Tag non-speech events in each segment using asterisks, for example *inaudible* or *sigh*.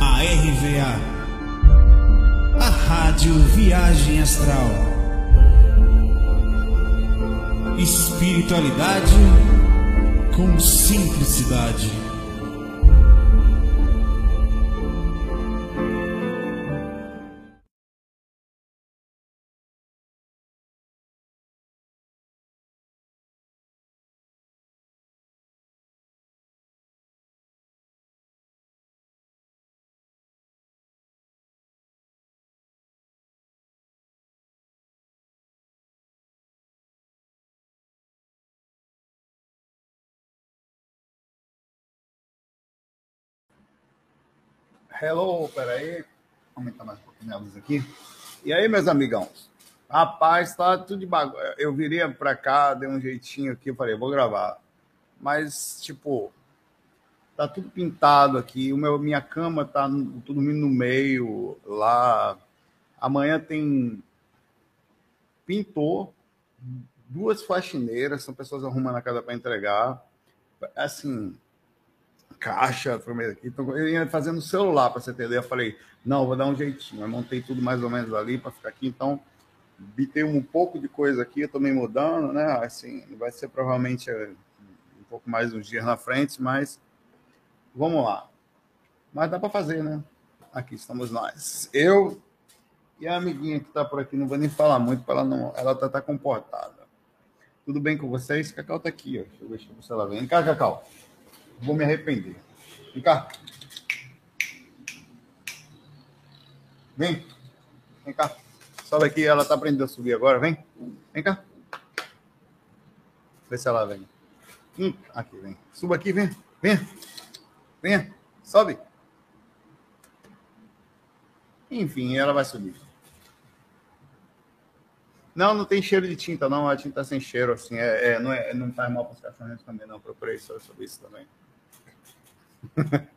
a RVA, a Rádio Viagem Astral. Espiritualidade com simplicidade. Hello, peraí. Aumentar mais um pouquinho a luz aqui. E aí, meus amigão? Rapaz, tá tudo de bagulho. Eu viria pra cá, dei um jeitinho aqui, falei, vou gravar. Mas, tipo, tá tudo pintado aqui. O meu, minha cama tá tudo no meio. Lá. Amanhã tem pintor, duas faxineiras, são pessoas arrumando a casa para entregar. Assim, caixa. Então, eu ia fazendo celular para você entender. Eu falei, não, vou dar um jeitinho. Eu montei tudo mais ou menos ali para ficar aqui. Então, bitei um pouco de coisa aqui, eu me mudando, né? Assim, vai ser provavelmente eh, um pouco mais uns dias na frente, mas vamos lá. Mas dá para fazer, né? Aqui estamos nós. Eu e a amiguinha que está por aqui, não vou nem falar muito para ela não, ela tá, tá comportada. Tudo bem com vocês? Cacau tá aqui, ó. Deixa eu ver se ela vem. Vem cá, Cacau. Vou me arrepender. Vem cá. Vem. Vem cá. Sobe aqui, ela tá aprendendo a subir agora. Vem. Vem cá. Vê se ela vem. Hum, aqui, vem. Suba aqui, vem. Vem. Venha. Sobe. Enfim, ela vai subir. Não, não tem cheiro de tinta, não. A tinta sem cheiro, assim. É, é não, é, não faz mal para os cachorros também, não. Procurei sobre isso também. *laughs*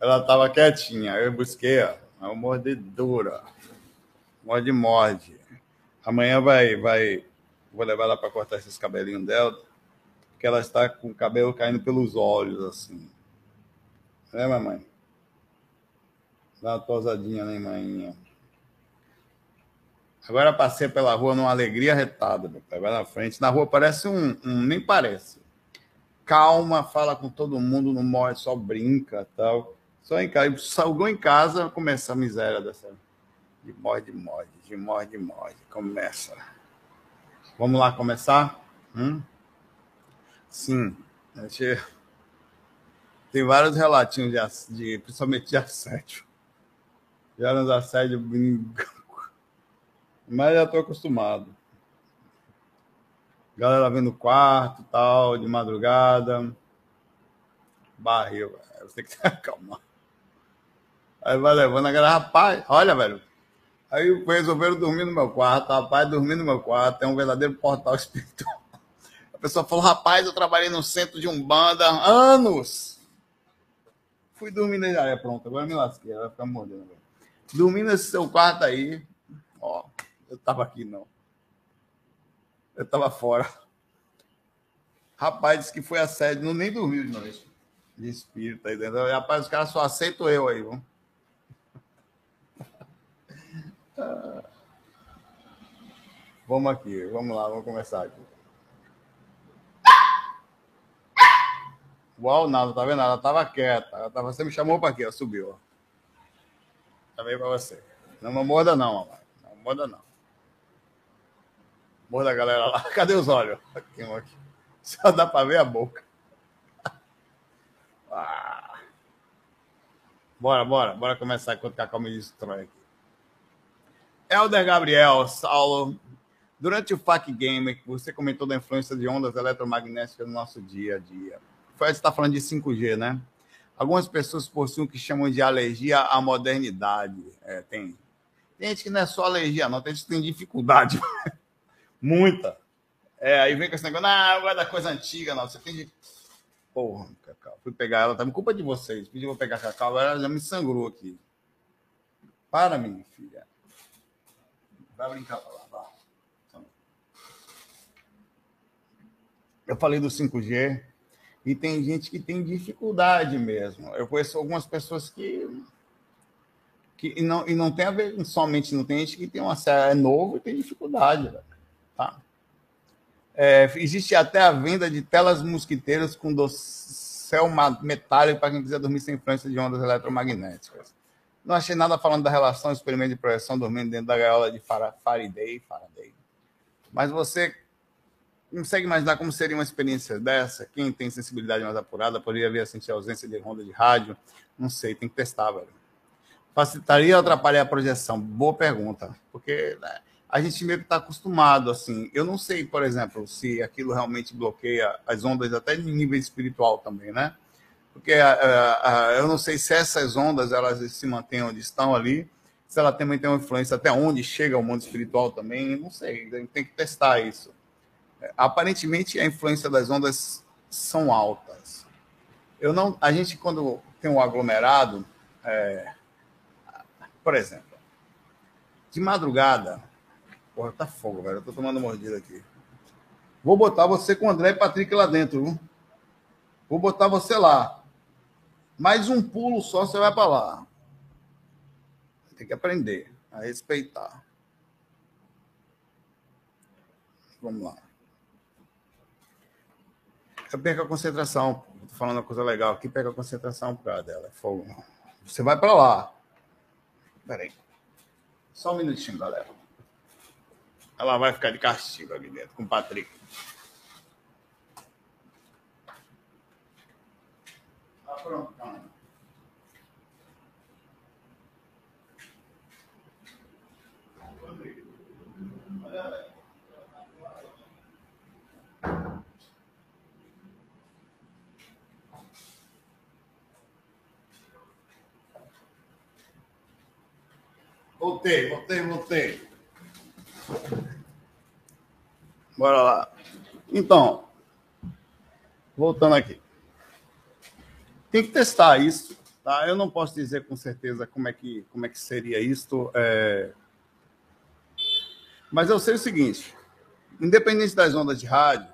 Ela estava quietinha. Eu busquei, ó, uma mordedura. Morde, morde. Amanhã vai, vai. Vou levar ela para cortar esses cabelinhos dela, porque ela está com o cabelo caindo pelos olhos, assim. Né, mamãe? Dá uma tosadinha, né, manhinha? Agora passei pela rua numa alegria retada, meu pai. Vai na frente. Na rua parece um, um nem parece calma, fala com todo mundo, não morre, só brinca tal. Só em casa. Salgou em casa, começa a miséria dessa. De morre, de morre, de morre, de morre. Começa. Vamos lá começar? Hum? Sim. Tem vários relatinhos de, de principalmente de assédio. Já nos assédios. *laughs* Mas já estou acostumado. Galera vendo quarto tal, de madrugada. Barril, velho. Você tem que *laughs* ter calma. Aí vai levando a galera, rapaz, olha, velho. Aí resolveram dormir no meu quarto, rapaz, dormir no meu quarto, é um verdadeiro portal *laughs* espiritual. A pessoa falou, rapaz, eu trabalhei no centro de Umbanda anos. Fui dormir nele. Aí, pronto, agora me lasquei, vai ficar mordendo. Dormi nesse seu quarto aí, ó, eu tava aqui não. Eu estava fora. Rapaz, disse que foi assédio, não nem dormiu de noite. De espírito aí dentro. Rapaz, os caras só aceitam eu aí, vamos. Vamos aqui, vamos lá, vamos começar aqui. Uau, nada, tá vendo? Ela tava quieta. Ela tava, você me chamou para quê? Ela subiu, ó. Também para você. Não me morda, não, mamãe. Não morda, não. Morra da galera lá. *laughs* Cadê os olhos? Aqui, aqui. Só dá para ver a boca. *laughs* Ah. Bora, bora. Bora começar enquanto o Cacau me destrói aqui. Helder Gabriel, Saulo. Durante o FAC Game, você comentou da influência de ondas eletromagnéticas no nosso dia a dia. Foi, está falando de 5G, né? Algumas pessoas possuem o que chamam de alergia à modernidade. É, tem. Tem gente que não é só alergia, não. Tem gente que tem dificuldade. *laughs* Muita. É, aí vem com esse negócio, não, vai da coisa antiga, não. Você tem de. Porra, Cacau. Fui pegar ela, tá me culpa de vocês. Pedi pra pegar Cacau, agora ela já me sangrou aqui. Para, minha filha. Vai brincar lá, vai. Eu falei do 5G E tem gente que tem dificuldade mesmo. Eu conheço algumas pessoas que que e não, e não tem a ver somente não tem gente que tem uma é novo e tem dificuldade, tá? É, existe até a venda de telas mosquiteiras com dossel metálico para quem quiser dormir sem influência de ondas eletromagnéticas. Não achei nada falando da relação experimento de projeção dormindo dentro da gaiola de Faraday, Faraday. Mas você consegue imaginar como seria uma experiência dessa? Quem tem sensibilidade mais apurada poderia ver sentir a ausência de onda de rádio? Não sei, tem que testar, velho. Facilitaria ou atrapalhar a projeção? Boa pergunta. Porque né, a gente meio que está acostumado, assim. Eu não sei, por exemplo, se aquilo realmente bloqueia as ondas até de nível espiritual também, né? Porque eu não sei se essas ondas elas se mantêm onde estão ali, se ela também tem uma influência até onde chega o mundo espiritual também, não sei. A gente tem que testar isso. Aparentemente, a influência das ondas são altas. Eu não, a gente quando tem um aglomerado, é, por exemplo, de madrugada, Porra, tá fogo, velho. Eu tô tomando mordida aqui. Vou botar você com o André e Patrick lá dentro, viu? Vou botar você lá. Mais um pulo só, você vai para lá. Tem que aprender a respeitar. Vamos lá. Eu perco a concentração. Tô falando uma coisa legal aqui, pega a concentração por causa dela. É fogo. Você vai para lá. Peraí. Só um minutinho, galera. Ela vai ficar de castigo ali dentro com o Patrick. Tá pronto, Voltei, voltei, voltei. Bora lá. Então, voltando aqui. Tem que testar isso, tá? Eu não posso dizer com certeza como é que, como é que seria isto. É... Mas eu sei o seguinte: independente das ondas de rádio,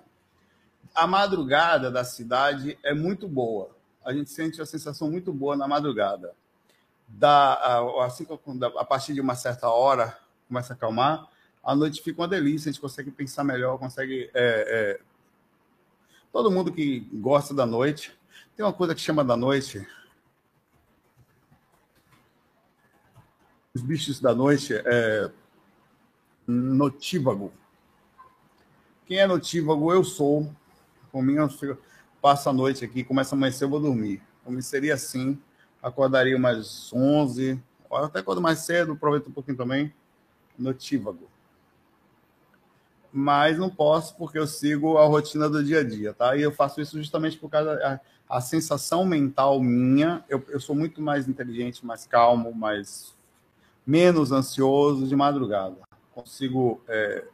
a madrugada da cidade é muito boa. A gente sente uma sensação muito boa na madrugada. Da, assim, a partir de uma certa hora, começa a acalmar a noite fica uma delícia, a gente consegue pensar melhor, consegue. É, é... Todo mundo que gosta da noite. Tem uma coisa que chama da noite. Os bichos da noite é notívago. Quem é notívago? Eu sou. Por mim, eu passo a noite aqui, começa a amanhecer, eu vou dormir. Como seria assim, acordaria umas 11, até quando mais cedo, aproveito um pouquinho também. Notívago mas não posso porque eu sigo a rotina do dia a dia, tá? E eu faço isso justamente por causa da a sensação mental minha. Eu, eu sou muito mais inteligente, mais calmo, mais menos ansioso de madrugada. Consigo é,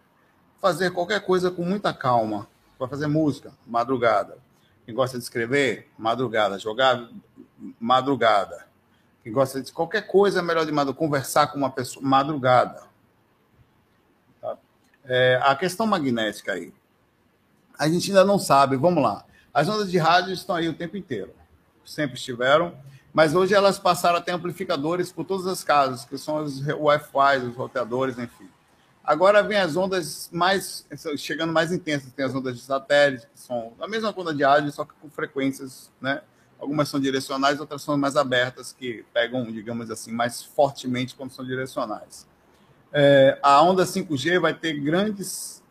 fazer qualquer coisa com muita calma. Vai fazer música, madrugada. Quem gosta de escrever, madrugada. Jogar, madrugada. Quem gosta de qualquer coisa, melhor de madrugada. Conversar com uma pessoa, madrugada é, a questão magnética aí. A gente ainda não sabe, vamos lá. As ondas de rádio estão aí o tempo inteiro. Sempre estiveram, mas hoje elas passaram a ter amplificadores por todas as casas, que são os Wi-Fi, os roteadores, enfim. Agora vem as ondas mais, chegando mais intensas, tem as ondas de satélite, que são a mesma onda de rádio, só que com frequências, né? Algumas são direcionais, outras são mais abertas, que pegam, digamos assim, mais fortemente quando são direcionais. É, a onda 5G vai ter grandes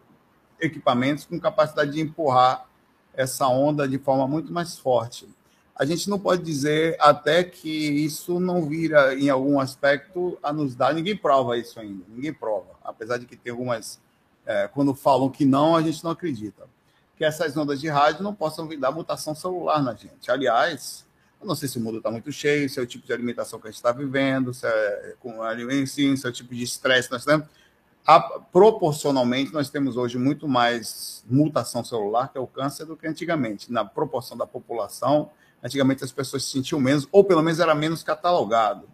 equipamentos com capacidade de empurrar essa onda de forma muito mais forte. A gente não pode dizer até que isso não vira, em algum aspecto, a nos dar. Ninguém prova isso ainda, ninguém prova. Apesar de que tem algumas. É, quando falam que não, a gente não acredita. Que essas ondas de rádio não possam vir dar mutação celular na gente. Aliás, eu não sei se o mundo está muito cheio, se é o tipo de alimentação que a gente está vivendo, se é com alimento, se é o tipo de estresse que nós temos. A, proporcionalmente, nós temos hoje muito mais mutação celular, que é o câncer, do que antigamente. Na proporção da população, antigamente as pessoas se sentiam menos, ou pelo menos era menos catalogado,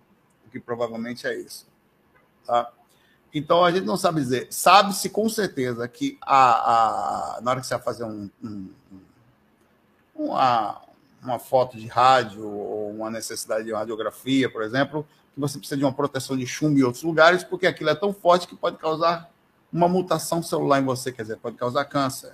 o que provavelmente é isso. Tá? Então, a gente não sabe dizer. Sabe-se com certeza que a, a, na hora que você vai fazer um, um uma, uma foto de rádio ou uma necessidade de radiografia, por exemplo, que você precisa de uma proteção de chumbo em outros lugares, porque aquilo é tão forte que pode causar uma mutação celular em você, quer dizer, pode causar câncer.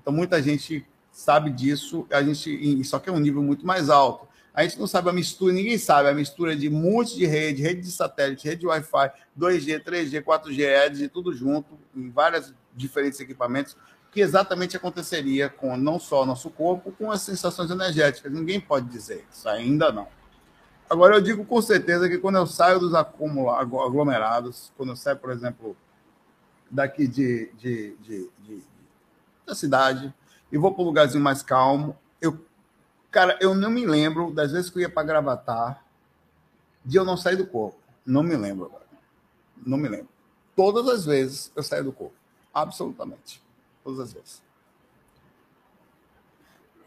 Então, muita gente sabe disso, a gente, só que é um nível muito mais alto. A gente não sabe a mistura, ninguém sabe a mistura de multi de rede, rede de satélite, rede de Wi-Fi, 2G, 3G, 4G, EDS, tudo junto, em vários diferentes equipamentos, que exatamente aconteceria com não só o nosso corpo, com as sensações energéticas. Ninguém pode dizer isso, ainda não. Agora, eu digo com certeza que quando eu saio dos aglomerados, quando eu saio, por exemplo, daqui de, de, de, de da cidade e vou para um lugarzinho mais calmo, eu Cara, eu não me lembro das vezes que eu ia para Gravatar de eu não sair do corpo. Não me lembro agora. Não me lembro. Todas as vezes eu saio do corpo. Absolutamente. Todas as vezes.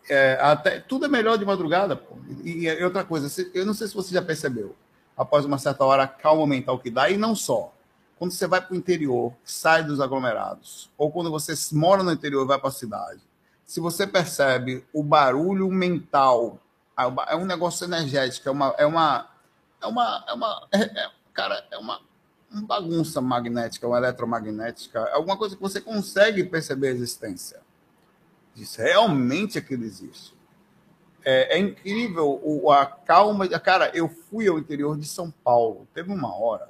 É, até, tudo é melhor de madrugada. Pô. E, e outra coisa, eu não sei se você já percebeu, após uma certa hora, a calma mental que dá, e não só. Quando você vai para o interior, sai dos aglomerados, ou quando você mora no interior e vai para a cidade, se você percebe o barulho mental, é um negócio energético, é uma. É uma, é uma, é uma é, é, cara, é uma bagunça magnética, uma eletromagnética, é alguma coisa que você consegue perceber a existência. Diz, realmente aquilo existe. É, é, incrível o, a calma. Cara, eu fui ao interior de São Paulo. Teve uma hora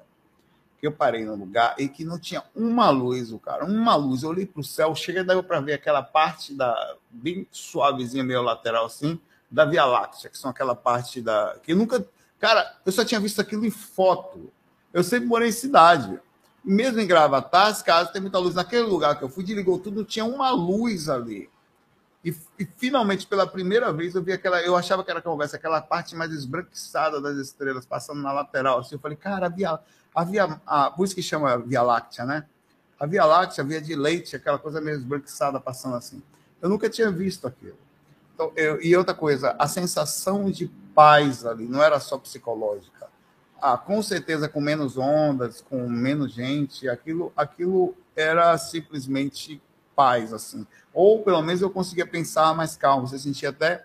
que eu parei no lugar e que não tinha uma luz, o cara, uma luz. Eu olhei para o céu, cheguei daí para ver aquela parte da bem suavezinha meio lateral assim, da Via Láctea, que são aquela parte da que nunca, cara, eu só tinha visto aquilo em foto. Eu sempre morei em cidade. Mesmo em Gravatar, as casas tem muita luz. Naquele lugar que eu fui, desligou tudo, tinha uma luz ali. E, e, finalmente, pela primeira vez, eu vi aquela. Eu achava que era conversa, aquela parte mais esbranquiçada das estrelas passando na lateral. Assim, eu falei, cara, a Via, a a, por isso que chama Via Láctea, né? A Via Láctea, a Via de Leite, aquela coisa meio esbranquiçada passando assim. Eu nunca tinha visto aquilo. Então, eu, e outra coisa, a sensação de paz ali não era só psicológica. Ah, com certeza com menos ondas, com menos gente, aquilo, aquilo era simplesmente paz, assim. Ou pelo menos eu conseguia pensar mais calmo, você sentia até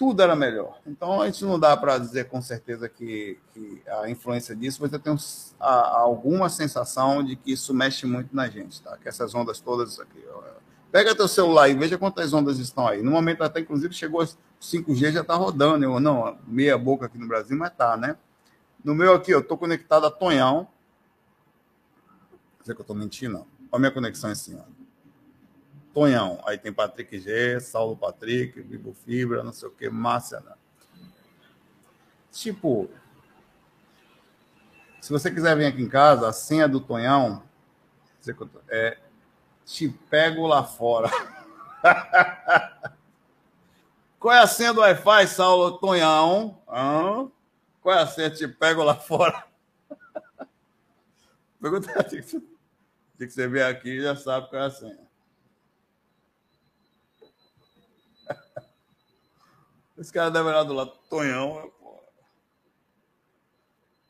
tudo era melhor. Então a gente não dá para dizer com certeza que, que, a influência disso, mas eu tenho a, alguma sensação de que isso mexe muito na gente, tá? Que essas ondas todas aqui. Ó, pega teu celular e veja quantas ondas estão aí. No momento até inclusive chegou 5G já está rodando, eu não meia boca aqui no Brasil, mas tá, né? No meu aqui, eu tô conectado a Tonhão. Não sei que eu tô mentindo. Olha a minha conexão assim, ó. Tonhão. Aí tem Patrick G, Saulo Patrick, Vivo Fibra, não sei o que, Márcia. Né? Tipo, se você quiser vir aqui em casa, a senha do Tonhão é te pego lá fora. *laughs* Qual é a senha do Wi-Fi, Saulo Tonhão? Hã? Qual é a senha? Te pego lá fora. *laughs* Pergunta, tem que você ver aqui já sabe qual é a senha. *laughs* Esse cara deve olhar do lado, Tonhão,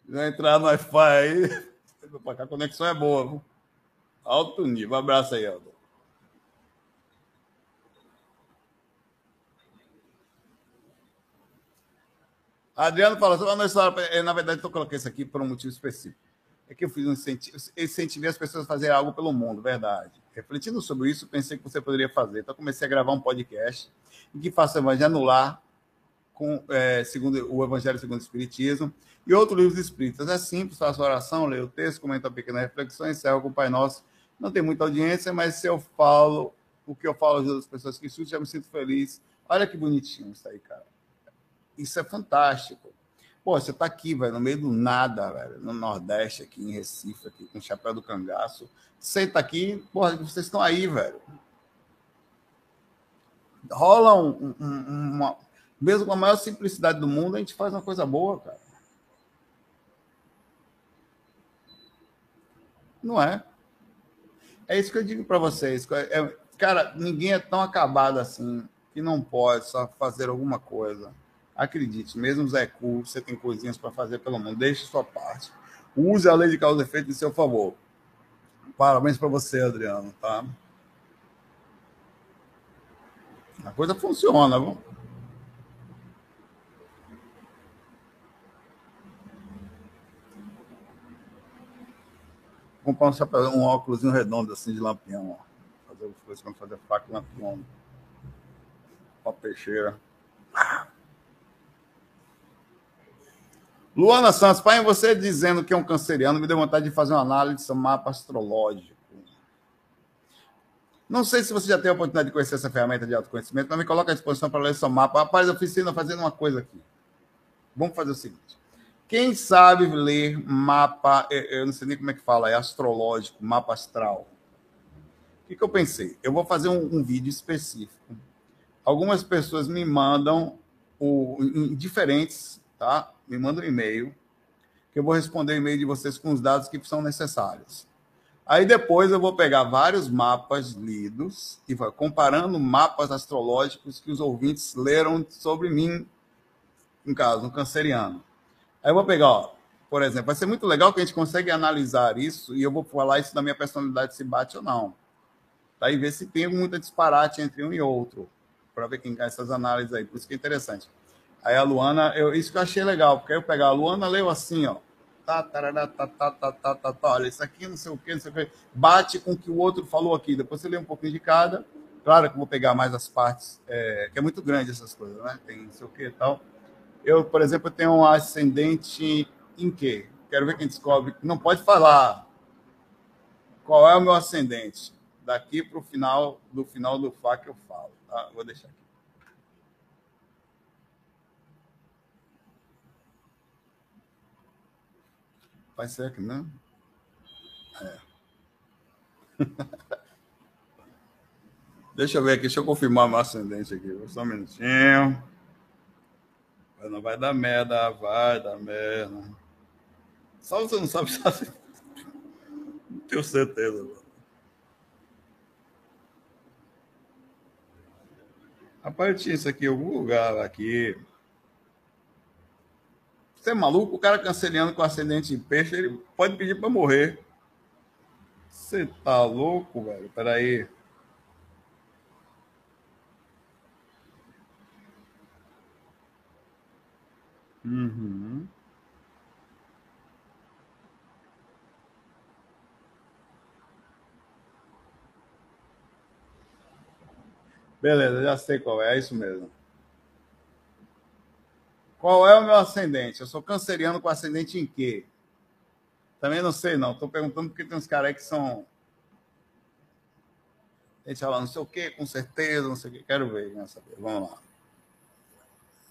Já entrar no Wi-Fi aí, *laughs* a conexão é boa, viu? Alto nível. Abraço aí, Aldo. Adriano fala, uma história, na verdade, eu coloquei isso aqui por um motivo específico. É que eu fiz um incentivo, as pessoas a fazerem algo pelo mundo, verdade. Refletindo sobre isso, pensei que você poderia fazer. Então, comecei a gravar um podcast em que faça evangelho anular, com, é, segundo o Evangelho segundo o Espiritismo, e outros livros espíritas. É simples, faço oração, leio o texto, comento uma pequena reflexão, encerro com o Pai Nosso. Não tem muita audiência, mas se eu falo o que eu falo às pessoas que escutam, já me sinto feliz. Olha que bonitinho isso aí, cara. Isso é fantástico. Pô, você tá aqui, velho, no meio do nada, velho, no Nordeste, aqui em Recife, aqui, com o chapéu do cangaço. Você tá aqui, porra, vocês estão aí, velho. Rola um, um, uma, mesmo com a maior simplicidade do mundo, a gente faz uma coisa boa, cara. Não é? É isso que eu digo para vocês. É, cara, ninguém é tão acabado assim que não pode só fazer alguma coisa. Acredite, mesmo Zé Cu, você tem coisinhas para fazer pelo mundo. Deixe sua parte. Use a lei de causa e efeito em seu favor. Parabéns para você, Adriano, tá? A coisa funciona, viu? comprar um, chapéu, um óculos redondo assim de lampião, ó. Fazer as coisas quando fazer faca lampião. Uma peixeira. Luana Santos, pai, você dizendo que é um canceriano, me deu vontade de fazer uma análise do mapa astrológico. Não sei se você já tem a oportunidade de conhecer essa ferramenta de autoconhecimento, mas me coloca à disposição para ler seu mapa. Rapaz, eu fiz fazendo uma coisa aqui. Vamos fazer o seguinte. Quem sabe ler mapa, eu não sei nem como é que fala, é astrológico, mapa astral. O que, que eu pensei? Eu vou fazer um, um vídeo específico. Algumas pessoas me mandam o, em diferentes, tá? Me mandam um e-mail, que eu vou responder o e-mail de vocês com os dados que são necessários. Aí depois eu vou pegar vários mapas lidos e vai comparando mapas astrológicos que os ouvintes leram sobre mim, no caso, um canceriano. Aí eu vou pegar, ó, por exemplo, vai ser muito legal que a gente consegue analisar isso e eu vou falar isso da minha personalidade se bate ou não. E ver se tem muita disparate entre um e outro, para ver quem ganha essas análises aí. Por isso que é interessante. Aí a Luana, eu, isso que eu achei legal, porque aí eu pegar a Luana leu assim, ó. Tá, tarará, tá, tá, tá, tá, tá, tá, olha, isso aqui não sei o que, não sei o que. Bate com o que o outro falou aqui. Depois você lê um pouquinho de cada. Claro que eu vou pegar mais as partes, é, que é muito grande essas coisas, né? Tem não sei o que e tal. Eu, por exemplo, tenho um ascendente em quê? Quero ver quem descobre. Não pode falar qual é o meu ascendente. Daqui para o final do final do FAC eu falo. Tá? Vou deixar aqui. Aqui, né? É. *laughs* deixa eu ver aqui, deixa eu confirmar meu ascendente aqui. Só um minutinho. Não vai dar merda, vai dar merda. Só você não sabe. Só... *laughs* Não tenho certeza. Mano. Rapaz, tinha isso aqui algum lugar aqui. Você é maluco? O cara canceliano com ascendente em peixe, ele pode pedir para morrer. Você tá louco, velho? Peraí. aí. Uhum. Beleza, já sei qual é, é isso mesmo. Qual é o meu ascendente? Eu sou canceriano com ascendente em quê? Também não sei, não. Estou perguntando porque tem uns caras aí que são. Gente fala, não sei o quê, com certeza, não sei o quê. Quero ver, quero saber. Vamos lá.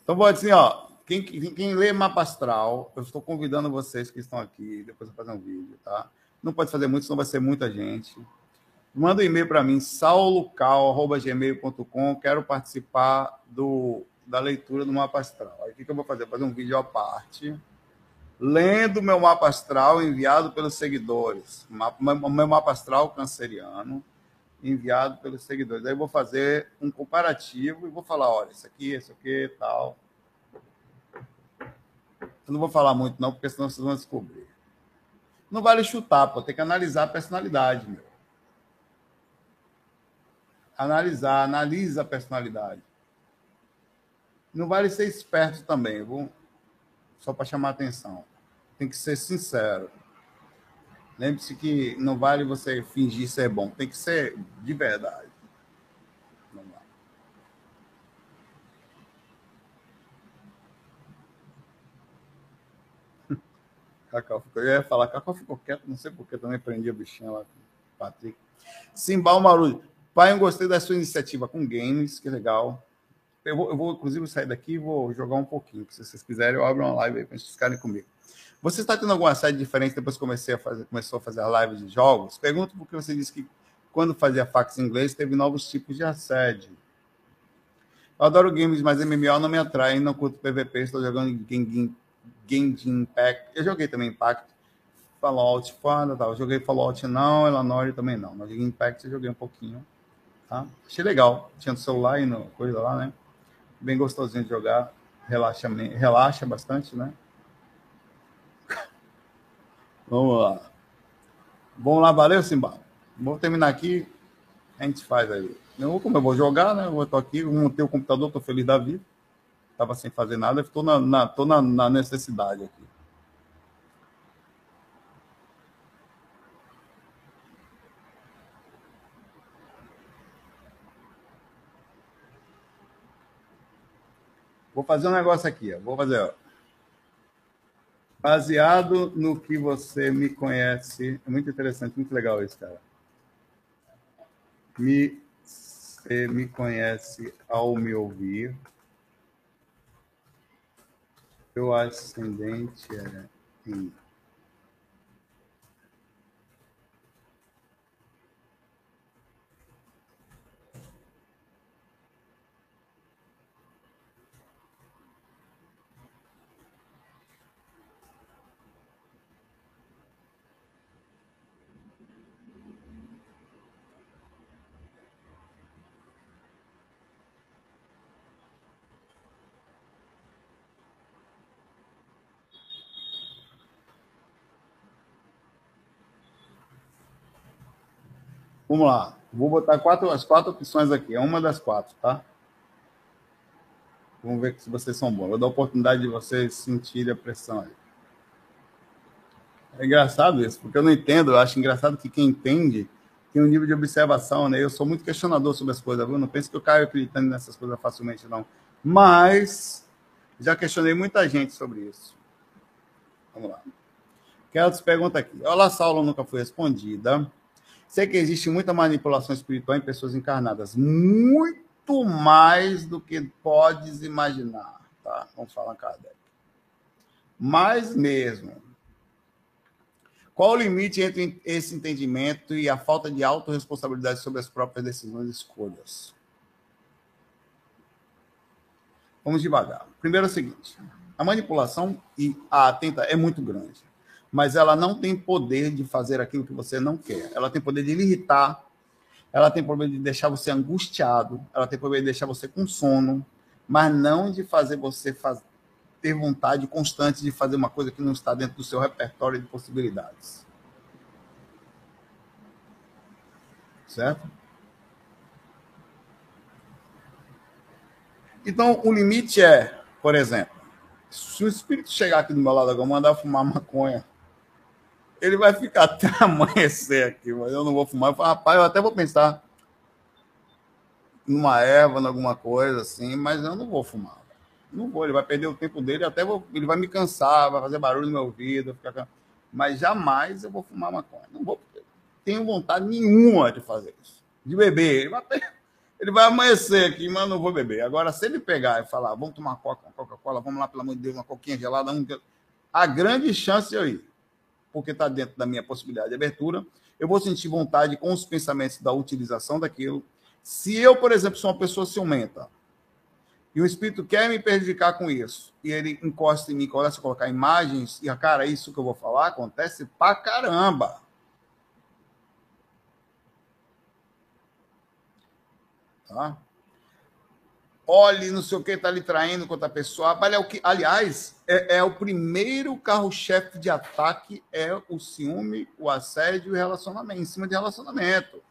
Então, vou assim, ó. Quem, quem, lê mapa astral, eu estou convidando vocês que estão aqui, depois eu fazer um vídeo, tá? Não pode fazer muito, senão vai ser muita gente. Manda um e-mail para mim, saulocal.gmail.com. Quero participar do, da leitura do mapa astral. Aí o que, eu vou fazer? Vou fazer um vídeo à parte, lendo meu mapa astral enviado pelos seguidores. Meu mapa astral canceriano, enviado pelos seguidores. Aí eu vou fazer um comparativo e vou falar: olha, isso aqui, isso aqui, tal. Eu não vou falar muito, não, porque senão vocês vão descobrir. Não vale chutar, pô, tem que analisar a personalidade, meu. Analisar, analisa a personalidade. Não vale ser esperto também, só para chamar atenção. Tem que ser sincero. Lembre-se que não vale você fingir ser bom, tem que ser de verdade. *laughs* Cacau ficou, eu ia falar, Cacau ficou quieto, não sei porque também prendi a bichinha lá Patrick. Simbal Marujo. Pai, eu gostei da sua iniciativa com games, que legal. Eu vou, eu vou inclusive, sair daqui e vou jogar um pouquinho. Se vocês quiserem, eu abro uma live aí para vocês ficarem comigo. Você está tendo alguma série diferente depois que comecei a fazer, começou a fazer a live de jogos? Pergunto porque você disse que quando fazia fax em inglês teve novos tipos de assédio. Eu adoro games, mas MMO não me atrai, não curto PVP, estou jogando Genshin Impact. Eu joguei também Impact. Fallout, foda, tal. Eu joguei Fallout não, Eleanor também não. Genshin Impact eu joguei um pouquinho. Tá? Achei legal. Tinha no celular e no coisa lá, né? Bem gostosinho de jogar. Relaxa, relaxa bastante, né? *laughs* Vamos lá. Vamos lá, valeu, Simba. Vou terminar aqui. A gente faz aí. Eu, como eu vou jogar, né? Eu tô aqui, montei o computador, tô feliz da vida. Tava sem fazer nada, estou na, na, tô na, na necessidade aqui. Vou fazer um negócio aqui, ó. Vou fazer, ó. Baseado no que você me conhece. É muito interessante, muito legal isso, cara. Me, você me conhece ao me ouvir. Seu ascendente é em Vamos lá. Vou botar quatro, as quatro opções aqui. É uma das quatro, tá? Vamos ver se vocês são bons. Vou dar a oportunidade de vocês sentirem a pressão aí. É engraçado isso, porque eu não entendo. Eu acho engraçado que quem entende tem um nível de observação, né? Eu sou muito questionador sobre as coisas, viu? Não penso que eu caio acreditando nessas coisas facilmente, não. Mas já questionei muita gente sobre isso. Vamos lá. Quero te pergunta aqui. Olá, Saulo nunca foi respondida. Sei que existe muita manipulação espiritual em pessoas encarnadas, muito mais do que podes imaginar, tá? Vamos falar Kardec. Mais mesmo. Qual o limite entre esse entendimento e a falta de autorresponsabilidade sobre as próprias decisões e escolhas? Vamos devagar. Primeiro é o seguinte: a manipulação e a tenta é muito grande mas ela não tem poder de fazer aquilo que você não quer. Ela tem poder de lhe irritar, ela tem poder de deixar você angustiado, ela tem poder de deixar você com sono, mas não de fazer você faz... ter vontade constante de fazer uma coisa que não está dentro do seu repertório de possibilidades. Certo? Então, o limite é, por exemplo, se o espírito chegar aqui do meu lado agora mandar fumar maconha, ele vai ficar até *laughs* amanhecer aqui, mas eu não vou fumar. Eu falo, rapaz, eu até vou pensar numa erva, alguma coisa assim, mas eu não vou fumar. Não vou, ele vai perder o tempo dele, até vou, ele vai me cansar, vai fazer barulho no meu ouvido, ficar... mas jamais eu vou fumar maconha. Não vou, tenho vontade nenhuma de fazer isso. De beber, ele vai, ele vai amanhecer aqui, mas não vou beber. Agora, se ele pegar e falar, vamos tomar Coca-Cola, vamos lá, pelo amor de Deus, uma coquinha gelada, um... a grande chance de eu ir porque está dentro da minha possibilidade de abertura. Eu vou sentir vontade com os pensamentos da utilização daquilo. Se eu, por exemplo, sou uma pessoa ciumenta e o espírito quer me prejudicar com isso, e ele encosta em mim, começa a colocar imagens, e a cara, isso que eu vou falar acontece pra caramba. Tá? Olhe, não sei o que, está lhe traindo contra a pessoa. Aliás, é, é o primeiro carro-chefe de ataque é o ciúme, o assédio e o relacionamento, em cima de relacionamento.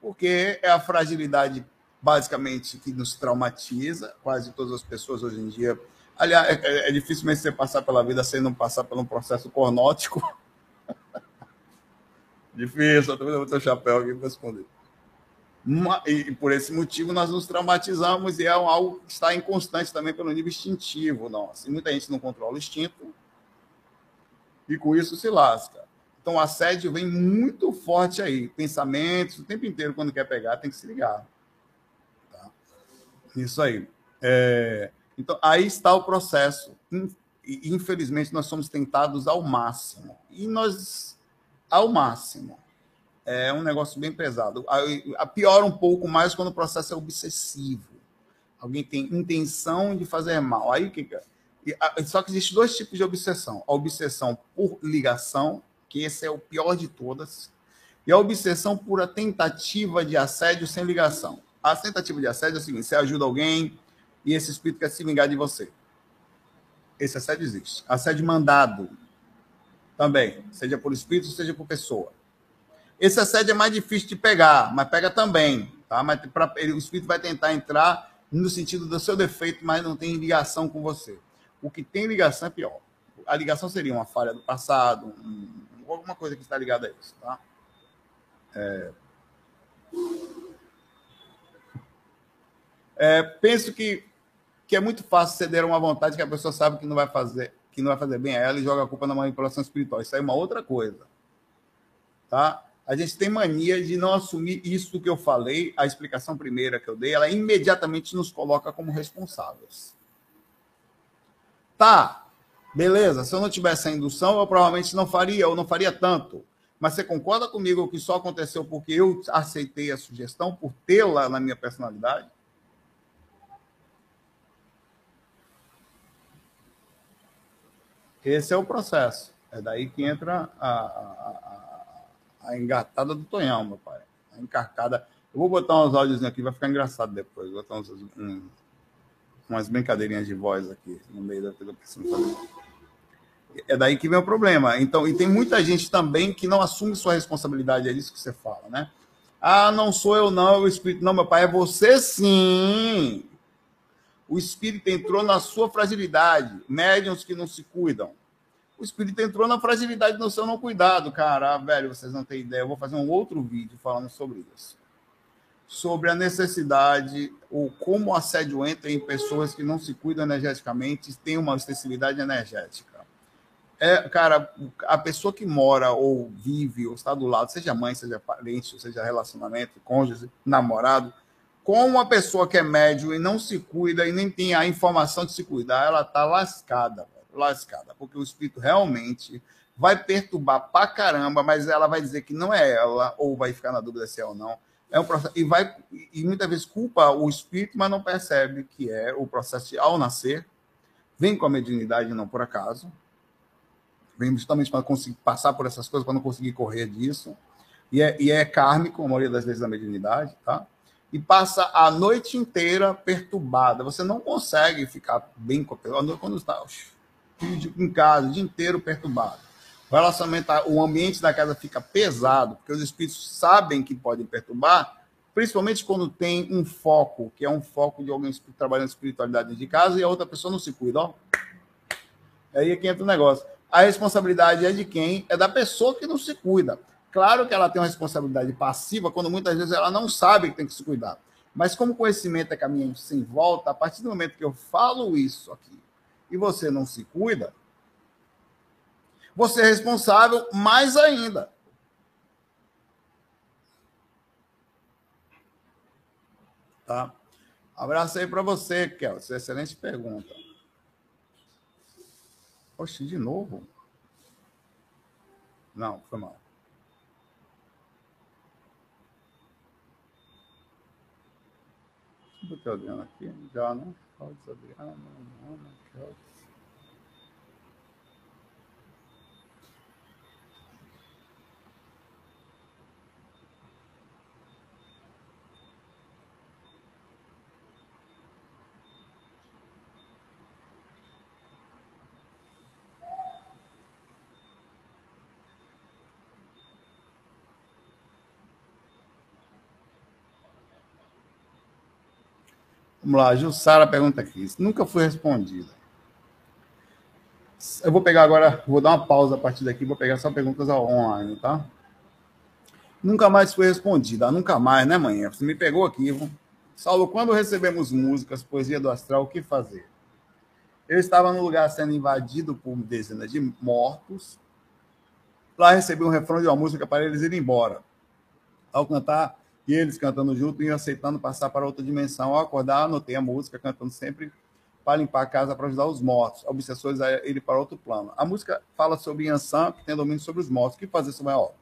Porque é a fragilidade, basicamente, que nos traumatiza. Quase todas as pessoas hoje em dia. Aliás, é, é, é difícil você passar pela vida sem não passar por um processo cornótico. *laughs* difícil, eu também vou ter o chapéu aqui para responder. E por esse motivo nós nos traumatizamos e é algo que está inconstante também pelo nível instintivo nosso. E muita gente não controla o instinto e com isso se lasca. Então assédio vem muito forte aí. Pensamentos, o tempo inteiro, quando quer pegar, tem que se ligar. Tá? Isso aí. É... Então aí está o processo. Infelizmente, nós somos tentados ao máximo. E nós, ao máximo é um negócio bem pesado. A, piora um pouco mais quando o processo é obsessivo. Alguém tem intenção de fazer mal. Aí que só que existe dois tipos de obsessão: a obsessão por ligação, que esse é o pior de todas, e a obsessão por a tentativa de assédio sem ligação. A tentativa de assédio é o seguinte: você ajuda alguém e esse espírito quer se vingar de você. Esse assédio existe. Assédio mandado também, seja por espírito, seja por pessoa. Esse assédio é mais difícil de pegar, mas pega também, tá? Mas pra, ele, o espírito vai tentar entrar no sentido do seu defeito, mas não tem ligação com você. O que tem ligação é pior. A ligação seria uma falha do passado, um, alguma coisa que está ligada a isso, tá? É... É, penso que, que é muito fácil ceder a uma vontade que a pessoa sabe que não vai fazer, que não vai fazer bem a ela e joga a culpa na manipulação espiritual. Isso aí é uma outra coisa. Tá? A gente tem mania de não assumir isso que eu falei, a explicação primeira que eu dei, ela imediatamente nos coloca como responsáveis. Tá, beleza. Se eu não tivesse a indução, eu provavelmente não faria, ou não faria tanto. Mas você concorda comigo que só aconteceu porque eu aceitei a sugestão, por tê-la na minha personalidade? Esse é o processo. É daí que entra a, a, a, a engatada do Tonhão, meu pai. A encarcada. Eu vou botar uns áudios aqui, vai ficar engraçado depois. Vou botar uns, um, umas brincadeirinhas de voz aqui no meio da coisa É daí que vem o problema. Então, e tem muita gente também que não assume sua responsabilidade, é isso que você fala, né? Ah, não sou eu não, é o espírito. Não, meu pai, é você sim. O espírito entrou na sua fragilidade. Médiuns que não se cuidam. O espírito entrou na fragilidade do seu não cuidado, cara. Ah, velho, vocês não têm ideia. Eu vou fazer um outro vídeo falando sobre isso. Sobre a necessidade, ou como o assédio entra em pessoas que não se cuidam energeticamente e têm uma sensibilidade energética. É, cara, a pessoa que mora ou vive ou está do lado, seja mãe, seja parente, seja relacionamento, cônjuge, namorado, com uma pessoa que é médio e não se cuida e nem tem a informação de se cuidar, ela está lascada, lascada, porque o espírito realmente vai perturbar pra caramba, mas ela vai dizer que não é ela, ou vai ficar na dúvida se é ou não. É um processo, e vai e muitas vezes culpa o espírito, mas não percebe que é o processo de, ao nascer, vem com a mediunidade não por acaso, vem justamente para conseguir passar por essas coisas, para não conseguir correr disso. E é, e é kármico, a maioria das vezes, a mediunidade, tá? e passa a noite inteira perturbada. Você não consegue ficar bem com a pessoa quando está em casa, o dia inteiro perturbado. O relacionamento, o ambiente da casa fica pesado, porque os espíritos sabem que podem perturbar, principalmente quando tem um foco, que é um foco de alguém trabalhando espiritualidade de casa e a outra pessoa não se cuida. Ó. Aí é que entra o negócio. A responsabilidade é de quem? É da pessoa que não se cuida. Claro que ela tem uma responsabilidade passiva quando muitas vezes ela não sabe que tem que se cuidar. Mas como conhecimento é caminho sem volta, a partir do momento que eu falo isso aqui e você não se cuida, você é responsável mais ainda. Tá? Abraço aí para você, Kel. É excelente pergunta. Oxe, de novo? Não, foi mal. do que Adriano aqui? Já, né? Cláudio Adriano, Ana, Kelly. Vamos lá, Jussara pergunta aqui. Nunca foi respondida. Eu vou pegar agora, vou dar uma pausa a partir daqui, vou pegar só perguntas online, tá? Nunca mais foi respondida. Nunca mais, né, manhã? Você me pegou aqui. Viu? Saulo, quando recebemos músicas, poesia do astral, o que fazer? Eu estava no lugar sendo invadido por dezenas de mortos. Lá recebi um refrão de uma música para eles irem embora. Ao cantar, e eles cantando junto e aceitando passar para outra dimensão. Ao acordar, anotei a música, cantando sempre para limpar a casa para ajudar os mortos. Obsessores a ele para outro plano. A música fala sobre Yansan, que tem domínio sobre os mortos. O que fazer sobre obra?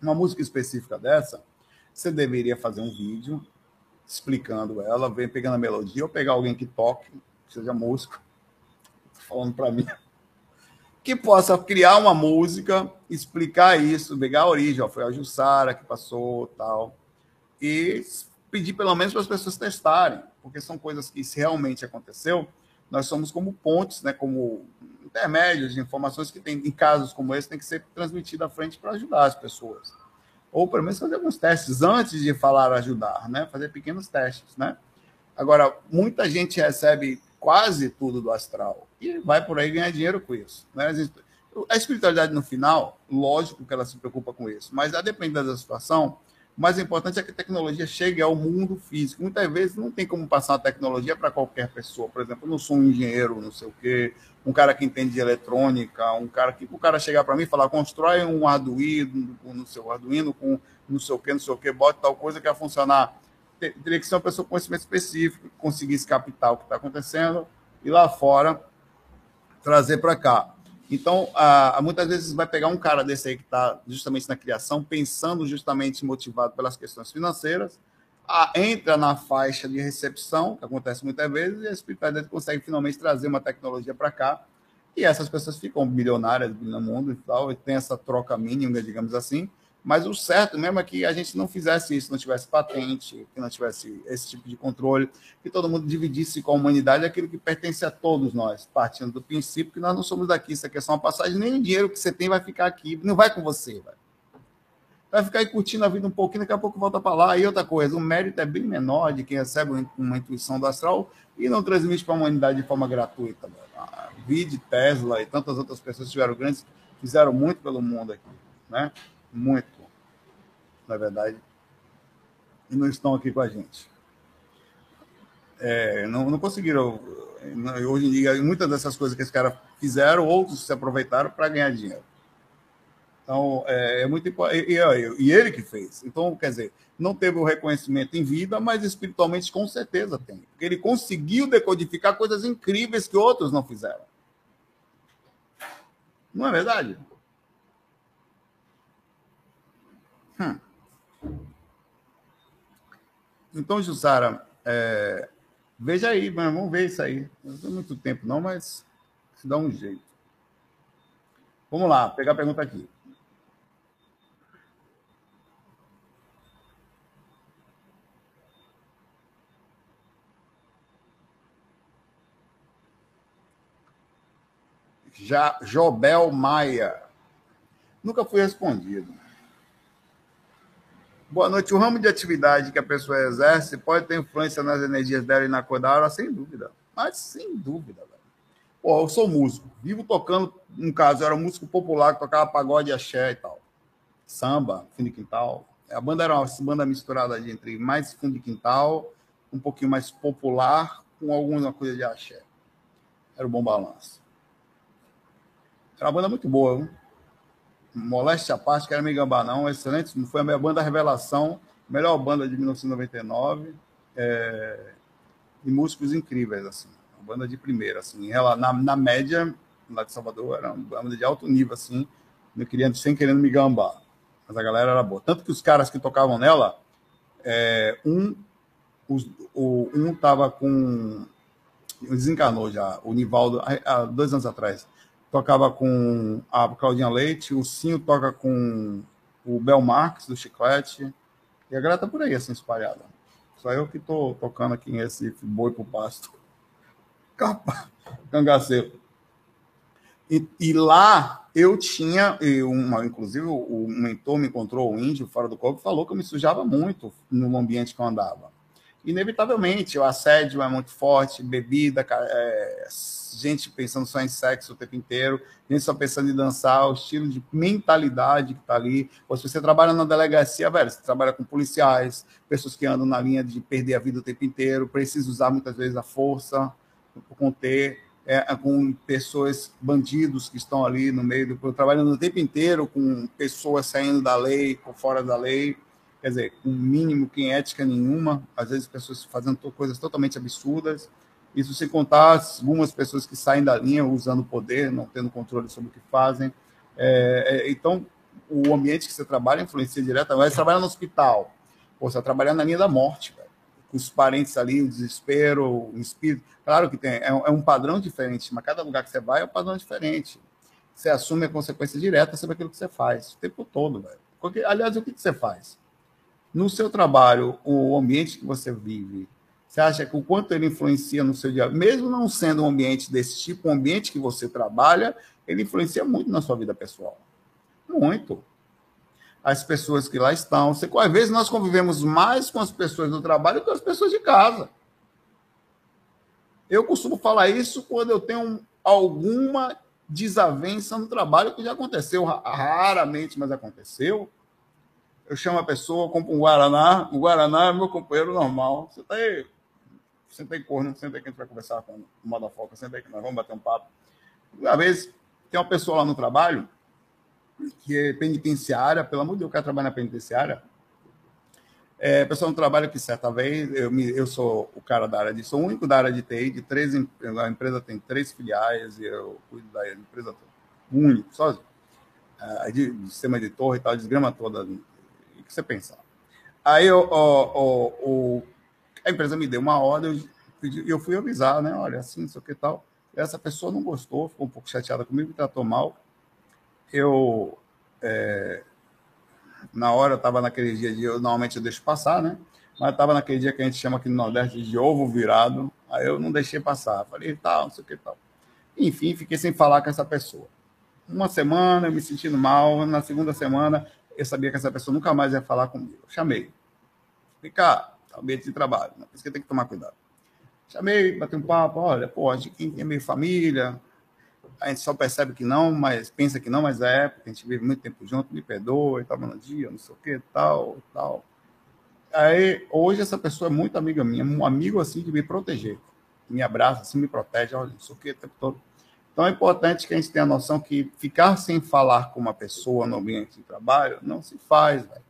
Uma música específica dessa, você deveria fazer um vídeo explicando ela, vem pegando a melodia, ou pegar alguém que toque, que seja músico, falando para mim, *laughs* que possa criar uma música, explicar isso, pegar a origem, ó, foi a Jussara que passou, tal, e pedir pelo menos para as pessoas testarem, porque são coisas que, se realmente aconteceu, nós somos como pontes, né, como intermédios de informações que tem, em casos como esse, tem que ser transmitido à frente para ajudar as pessoas. Ou pelo menos fazer alguns testes antes de falar ajudar, né? Fazer pequenos testes, né? Agora, muita gente recebe quase tudo do astral e vai por aí ganhar dinheiro com isso. Né? A espiritualidade, no final, lógico que ela se preocupa com isso, mas a depender da situação, o mais importante é que a tecnologia chegue ao mundo físico. Muitas vezes não tem como passar a tecnologia para qualquer pessoa. Por exemplo, eu não sou um engenheiro, não sei o quê, um cara que entende de eletrônica, um cara que o cara chegar para mim e falar, constrói um Arduino no seu Arduino com não sei o quê, não sei o quê, bota tal coisa que vai funcionar. Teria que ser uma pessoa com conhecimento específico, que conseguisse captar o que está acontecendo e lá fora trazer para cá. Então, a, muitas vezes vai pegar um cara desse aí que está justamente na criação, pensando justamente motivado pelas questões financeiras, entra na faixa de recepção, que acontece muitas vezes, e a espiritualidade consegue finalmente trazer uma tecnologia para cá, e essas pessoas ficam bilionárias no mundo e tal, e tem essa troca mínima, digamos assim, mas o certo mesmo é que a gente não fizesse isso, não tivesse patente, que não tivesse esse tipo de controle, que todo mundo dividisse com a humanidade aquilo que pertence a todos nós, partindo do princípio que nós não somos daqui, isso aqui é só uma passagem, nem o dinheiro que você tem vai ficar aqui, não vai com você, vai. Vai ficar aí curtindo a vida um pouquinho, daqui a pouco volta para lá. E outra coisa, o mérito é bem menor de quem recebe uma intuição do astral e não transmite para a humanidade de forma gratuita. Vide, Tesla e tantas outras pessoas que tiveram grandes, fizeram muito pelo mundo aqui, né? Muito na verdade, e não estão aqui com a gente. É, não, não conseguiram. Hoje em dia, muitas dessas coisas que esse cara fizeram, outros se aproveitaram para ganhar dinheiro. Então, é, é muito importante. E, e, ele que fez. Então, quer dizer, não teve o reconhecimento em vida, mas espiritualmente com certeza tem. Porque ele conseguiu decodificar coisas incríveis que outros não fizeram. Não é verdade? Hum. Então, Jussara, é, veja aí, vamos ver isso aí. Não tem muito tempo, não, mas se dá um jeito. Vamos lá, pegar a pergunta aqui. Já Jobel Maia. Nunca fui respondido. Boa noite. O ramo de atividade que a pessoa exerce pode ter influência nas energias dela e na cor da aura, sem dúvida. Mas sem dúvida, velho. Pô, eu sou músico. Vivo tocando, no caso, eu era um músico popular que tocava pagode, axé e tal. Samba, fundo de quintal. A banda era uma banda misturada entre mais fundo de quintal, um pouquinho mais popular, com alguma coisa de axé. Era o bom balanço. Era uma banda muito boa, viu? Moléstia à parte, quero me gambar, não. Excelente. Foi a minha banda Revelação, melhor banda de 1999. É, e músicos incríveis, assim. Uma banda de primeira, assim. Ela, na, na média, lá de Salvador, era uma banda de alto nível, assim. Eu queria, sem querendo me gambar. Mas a galera era boa. Tanto que os caras que tocavam nela, é, um, os, o, um tava com. Desencarnou já, o Nivaldo, há dois anos atrás tocava com a Claudinha Leite, o Cinho toca com o Bel Marques, do Chiclete, e a galera tá por aí, assim, espalhada. Só eu que tô tocando aqui em Recife, boi pro pasto. *laughs* Capa, cangaceiro. E, e, lá eu tinha, uma, inclusive o mentor me encontrou, o índio, fora do corpo, falou que eu me sujava muito no ambiente que eu andava. Inevitavelmente, o assédio é muito forte, bebida, é, gente pensando só em sexo o tempo inteiro, gente só pensando em dançar, o estilo de mentalidade que está ali. Ou se você trabalha na delegacia, velho, você trabalha com policiais, pessoas que andam na linha de perder a vida o tempo inteiro, precisa usar muitas vezes a força para conter, é, com pessoas, bandidos que estão ali no meio do. trabalhando o tempo inteiro com pessoas saindo da lei, fora da lei quer dizer, um mínimo que ética nenhuma, às vezes pessoas fazendo coisas totalmente absurdas. Isso sem contar algumas pessoas que saem da linha usando poder, não tendo controle sobre o que fazem. É, é, então, o ambiente que você trabalha influencia diretamente. Você trabalha no hospital, ou você trabalha na linha da morte, com os parentes ali, o desespero, o espírito. Claro que tem, é, é, um padrão diferente, mas cada lugar que você vai é um padrão diferente. Você assume a consequência direta sobre aquilo que você faz, o tempo todo, velho. Porque, aliás, o que, que você faz? No seu trabalho, o ambiente que você vive, você acha que o quanto ele influencia no seu dia, mesmo não sendo um ambiente desse tipo, um ambiente que você trabalha, ele influencia muito na sua vida pessoal. Muito. as pessoas que lá estão. Você, às vezes nós convivemos mais com as pessoas do trabalho do que com as pessoas de casa. Eu costumo falar isso quando eu tenho alguma desavença no trabalho, que já aconteceu raramente, mas aconteceu. Eu chamo a pessoa, compro um Guaraná. O Guaraná é meu companheiro normal. Você aí, senta aí, corno, senta aí que a gente vai conversar com o Modafoca, senta aí que nós vamos bater um papo. Uma vez, tem uma pessoa lá no trabalho que é penitenciária, pelo amor de Deus, eu quero trabalhar na penitenciária. É, pessoal no trabalho que certa vez, eu, me, eu sou o cara da área de, sou o único da área de TI, de três, a empresa tem três filiais e eu cuido da empresa. Único, sozinho. De, de sistema de torre e tal, desgrama toda. Que você pensar? Aí o, a empresa me deu uma ordem, e eu fui avisar, né? Olha, assim, não sei o que tal. Essa pessoa não gostou, ficou um pouco chateada comigo, tratou mal. Eu, é, na hora, eu estava naquele dia de. Eu, normalmente eu deixo passar, né? Mas estava naquele dia que a gente chama aqui no Nordeste de ovo virado. Aí eu não deixei passar. Falei, tal, não sei o que tal. Enfim, fiquei sem falar com essa pessoa. Uma semana, eu me sentindo mal. Na segunda semana, eu sabia que essa pessoa nunca mais ia falar comigo. Chamei. Ficar ambiente de trabalho. Né? Por isso que tem que tomar cuidado. Chamei, bati um papo, olha, pô, a gente é meio família, a gente só percebe que não, mas pensa que não, mas é, porque a gente vive muito tempo junto, me perdoa, estava no dia, não sei o que, tal, tal. Aí, hoje essa pessoa é muito amiga minha, um amigo assim de me proteger. Me abraça, assim, me protege, olha, não sei o que, o tempo todo. Então é importante que a gente tenha a noção que ficar sem falar com uma pessoa no ambiente de trabalho não se faz, velho.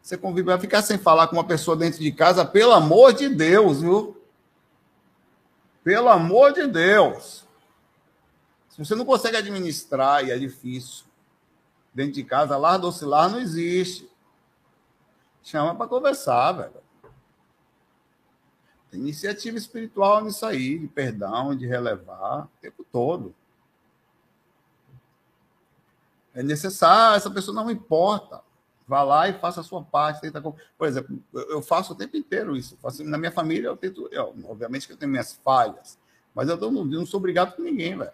Você convive, vai ficar sem falar com uma pessoa dentro de casa, pelo amor de Deus, viu? Pelo amor de Deus. Se você não consegue administrar e é difícil, dentro de casa, lar do oscilar não existe. Chama para conversar, velho. Iniciativa espiritual nisso aí, de perdão, de relevar, o tempo todo. É necessário, essa pessoa não importa. Vá lá e faça a sua parte. Tenta... Por exemplo, eu faço o tempo inteiro isso. Faço... Na minha família, eu tento. Eu, obviamente que eu tenho minhas falhas, mas eu não, não sou obrigado com ninguém, velho.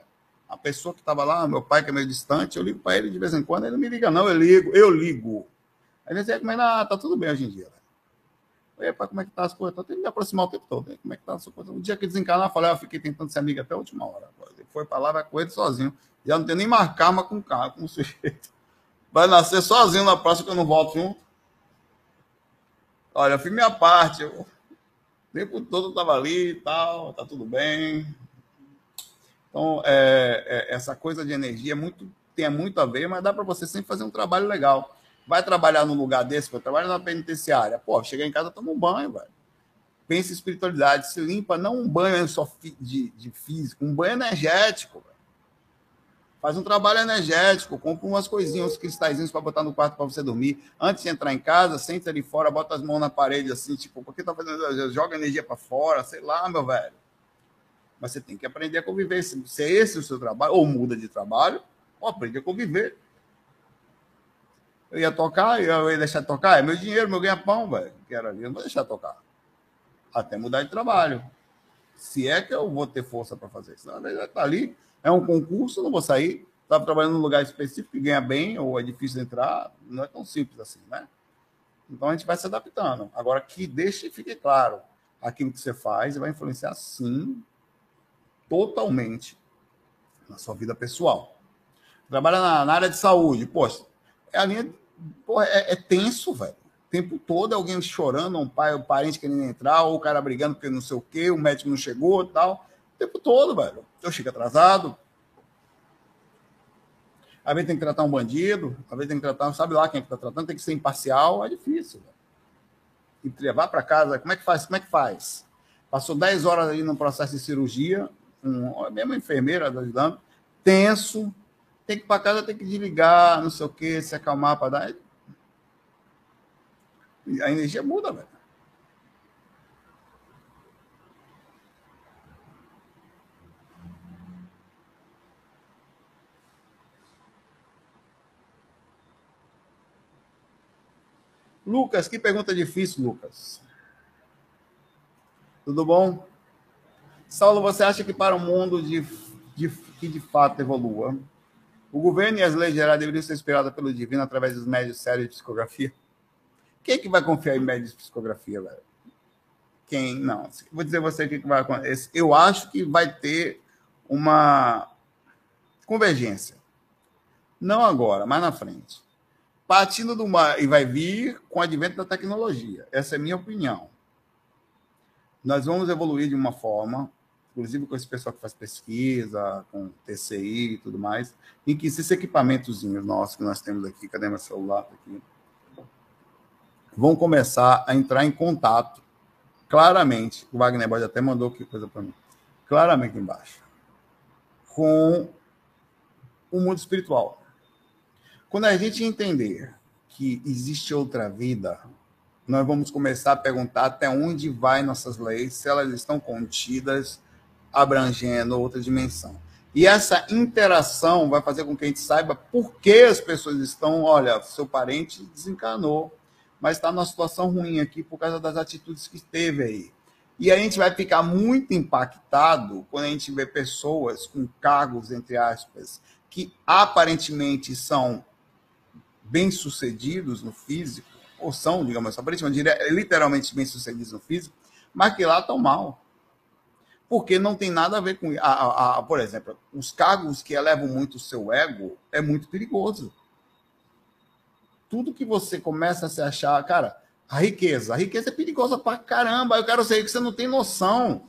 A pessoa que estava lá, meu pai, que é meio distante, eu ligo para ele de vez em quando, ele não me liga, não, eu ligo, eu ligo. Aí ele diz, é que tá tudo bem hoje em dia. Epa, como é que tá as coisas? Tô tentando me aproximar o tempo todo. Como é que tá as coisas? Um dia que desencanar, eu falei, ah, eu fiquei tentando ser amiga até a última hora. Ele foi para lá, vai ele sozinho. Já não tem nem marcar, mas com o carro, com o *laughs* sujeito vai nascer sozinho na praça que eu não volto junto. Olha, eu fiz minha parte. Eu, o tempo todo eu estava ali e tal, tá tudo bem. Então, é, é, essa coisa de energia é muito, tem muito a ver, mas dá para você sempre fazer um trabalho legal. Vai trabalhar num lugar desse, eu trabalho na penitenciária. Pô, chegar em casa, toma um banho, velho. Pensa em espiritualidade, se limpa, não um banho só de, de físico, um banho energético. Véio. Faz um trabalho energético, compra umas coisinhas, uns cristalzinhos para botar no quarto para você dormir. Antes de entrar em casa, senta ali fora, bota as mãos na parede assim, tipo, por que tá fazendo? Joga energia para fora, sei lá, meu velho. Mas você tem que aprender a conviver. Se, se é esse o seu trabalho, ou muda de trabalho, ou aprende a conviver. Eu ia tocar, eu ia deixar de tocar, é meu dinheiro, meu ganha-pão, velho. Que era ali, eu não vou deixar de tocar. Até mudar de trabalho. Se é que eu vou ter força para fazer isso. Não, já está ali é um concurso, não vou sair. Estava trabalhando num lugar específico que ganha bem, ou é difícil entrar, não é tão simples assim, né? Então a gente vai se adaptando. Agora que deixe e fique claro, aquilo que você faz vai influenciar sim totalmente na sua vida pessoal. Trabalha na, na área de saúde, poxa, é a linha, é, é tenso, velho. O tempo todo alguém chorando, um pai, um parente querendo entrar, ou o cara brigando porque não sei o quê, o médico não chegou tal. O tempo todo, velho. Eu chego atrasado. Às vezes tem que tratar um bandido, às vezes tem que tratar, sabe lá quem é está tratando, tem que ser imparcial, é difícil. E levar para casa, como é que faz? Como é que faz? Passou 10 horas aí no processo de cirurgia, um, mesmo enfermeira ajudando, tenso, tem que ir para casa, tem que desligar, não sei o quê, se acalmar para dar. A energia muda, velho. Lucas, que pergunta difícil, Lucas. Tudo bom? Saulo, você acha que para um mundo de, de, que de fato evolua, O governo e as leis gerais deveriam ser inspiradas pelo divino através dos médios sérios de psicografia. Quem é que vai confiar em médios de psicografia, velho? Quem? Não. Vou dizer você o que vai acontecer. Eu acho que vai ter uma convergência. Não agora, mas na frente. Partindo do mar, e vai vir com o advento da tecnologia. Essa é a minha opinião. Nós vamos evoluir de uma forma, inclusive com esse pessoal que faz pesquisa, com TCI e tudo mais, em que esses equipamentos nossos que nós temos aqui, cadê meu celular? Aqui, vão começar a entrar em contato claramente. O Wagner Bode até mandou que coisa para mim. Claramente embaixo. Com o mundo espiritual. Quando a gente entender que existe outra vida, nós vamos começar a perguntar até onde vai nossas leis, se elas estão contidas, abrangendo outra dimensão. E essa interação vai fazer com que a gente saiba por que as pessoas estão, olha, seu parente desencanou, mas está numa situação ruim aqui por causa das atitudes que teve aí. E a gente vai ficar muito impactado quando a gente vê pessoas com cargos, entre aspas, que aparentemente são bem-sucedidos no físico, ou são, digamos, aparentemente, literalmente bem-sucedidos no físico, mas que lá estão mal. Porque não tem nada a ver com. A, a, a, por exemplo, os cargos que elevam muito o seu ego é muito perigoso. Tudo que você começa a se achar, cara, a riqueza. A riqueza é perigosa pra caramba. Eu quero ser que você não tem noção.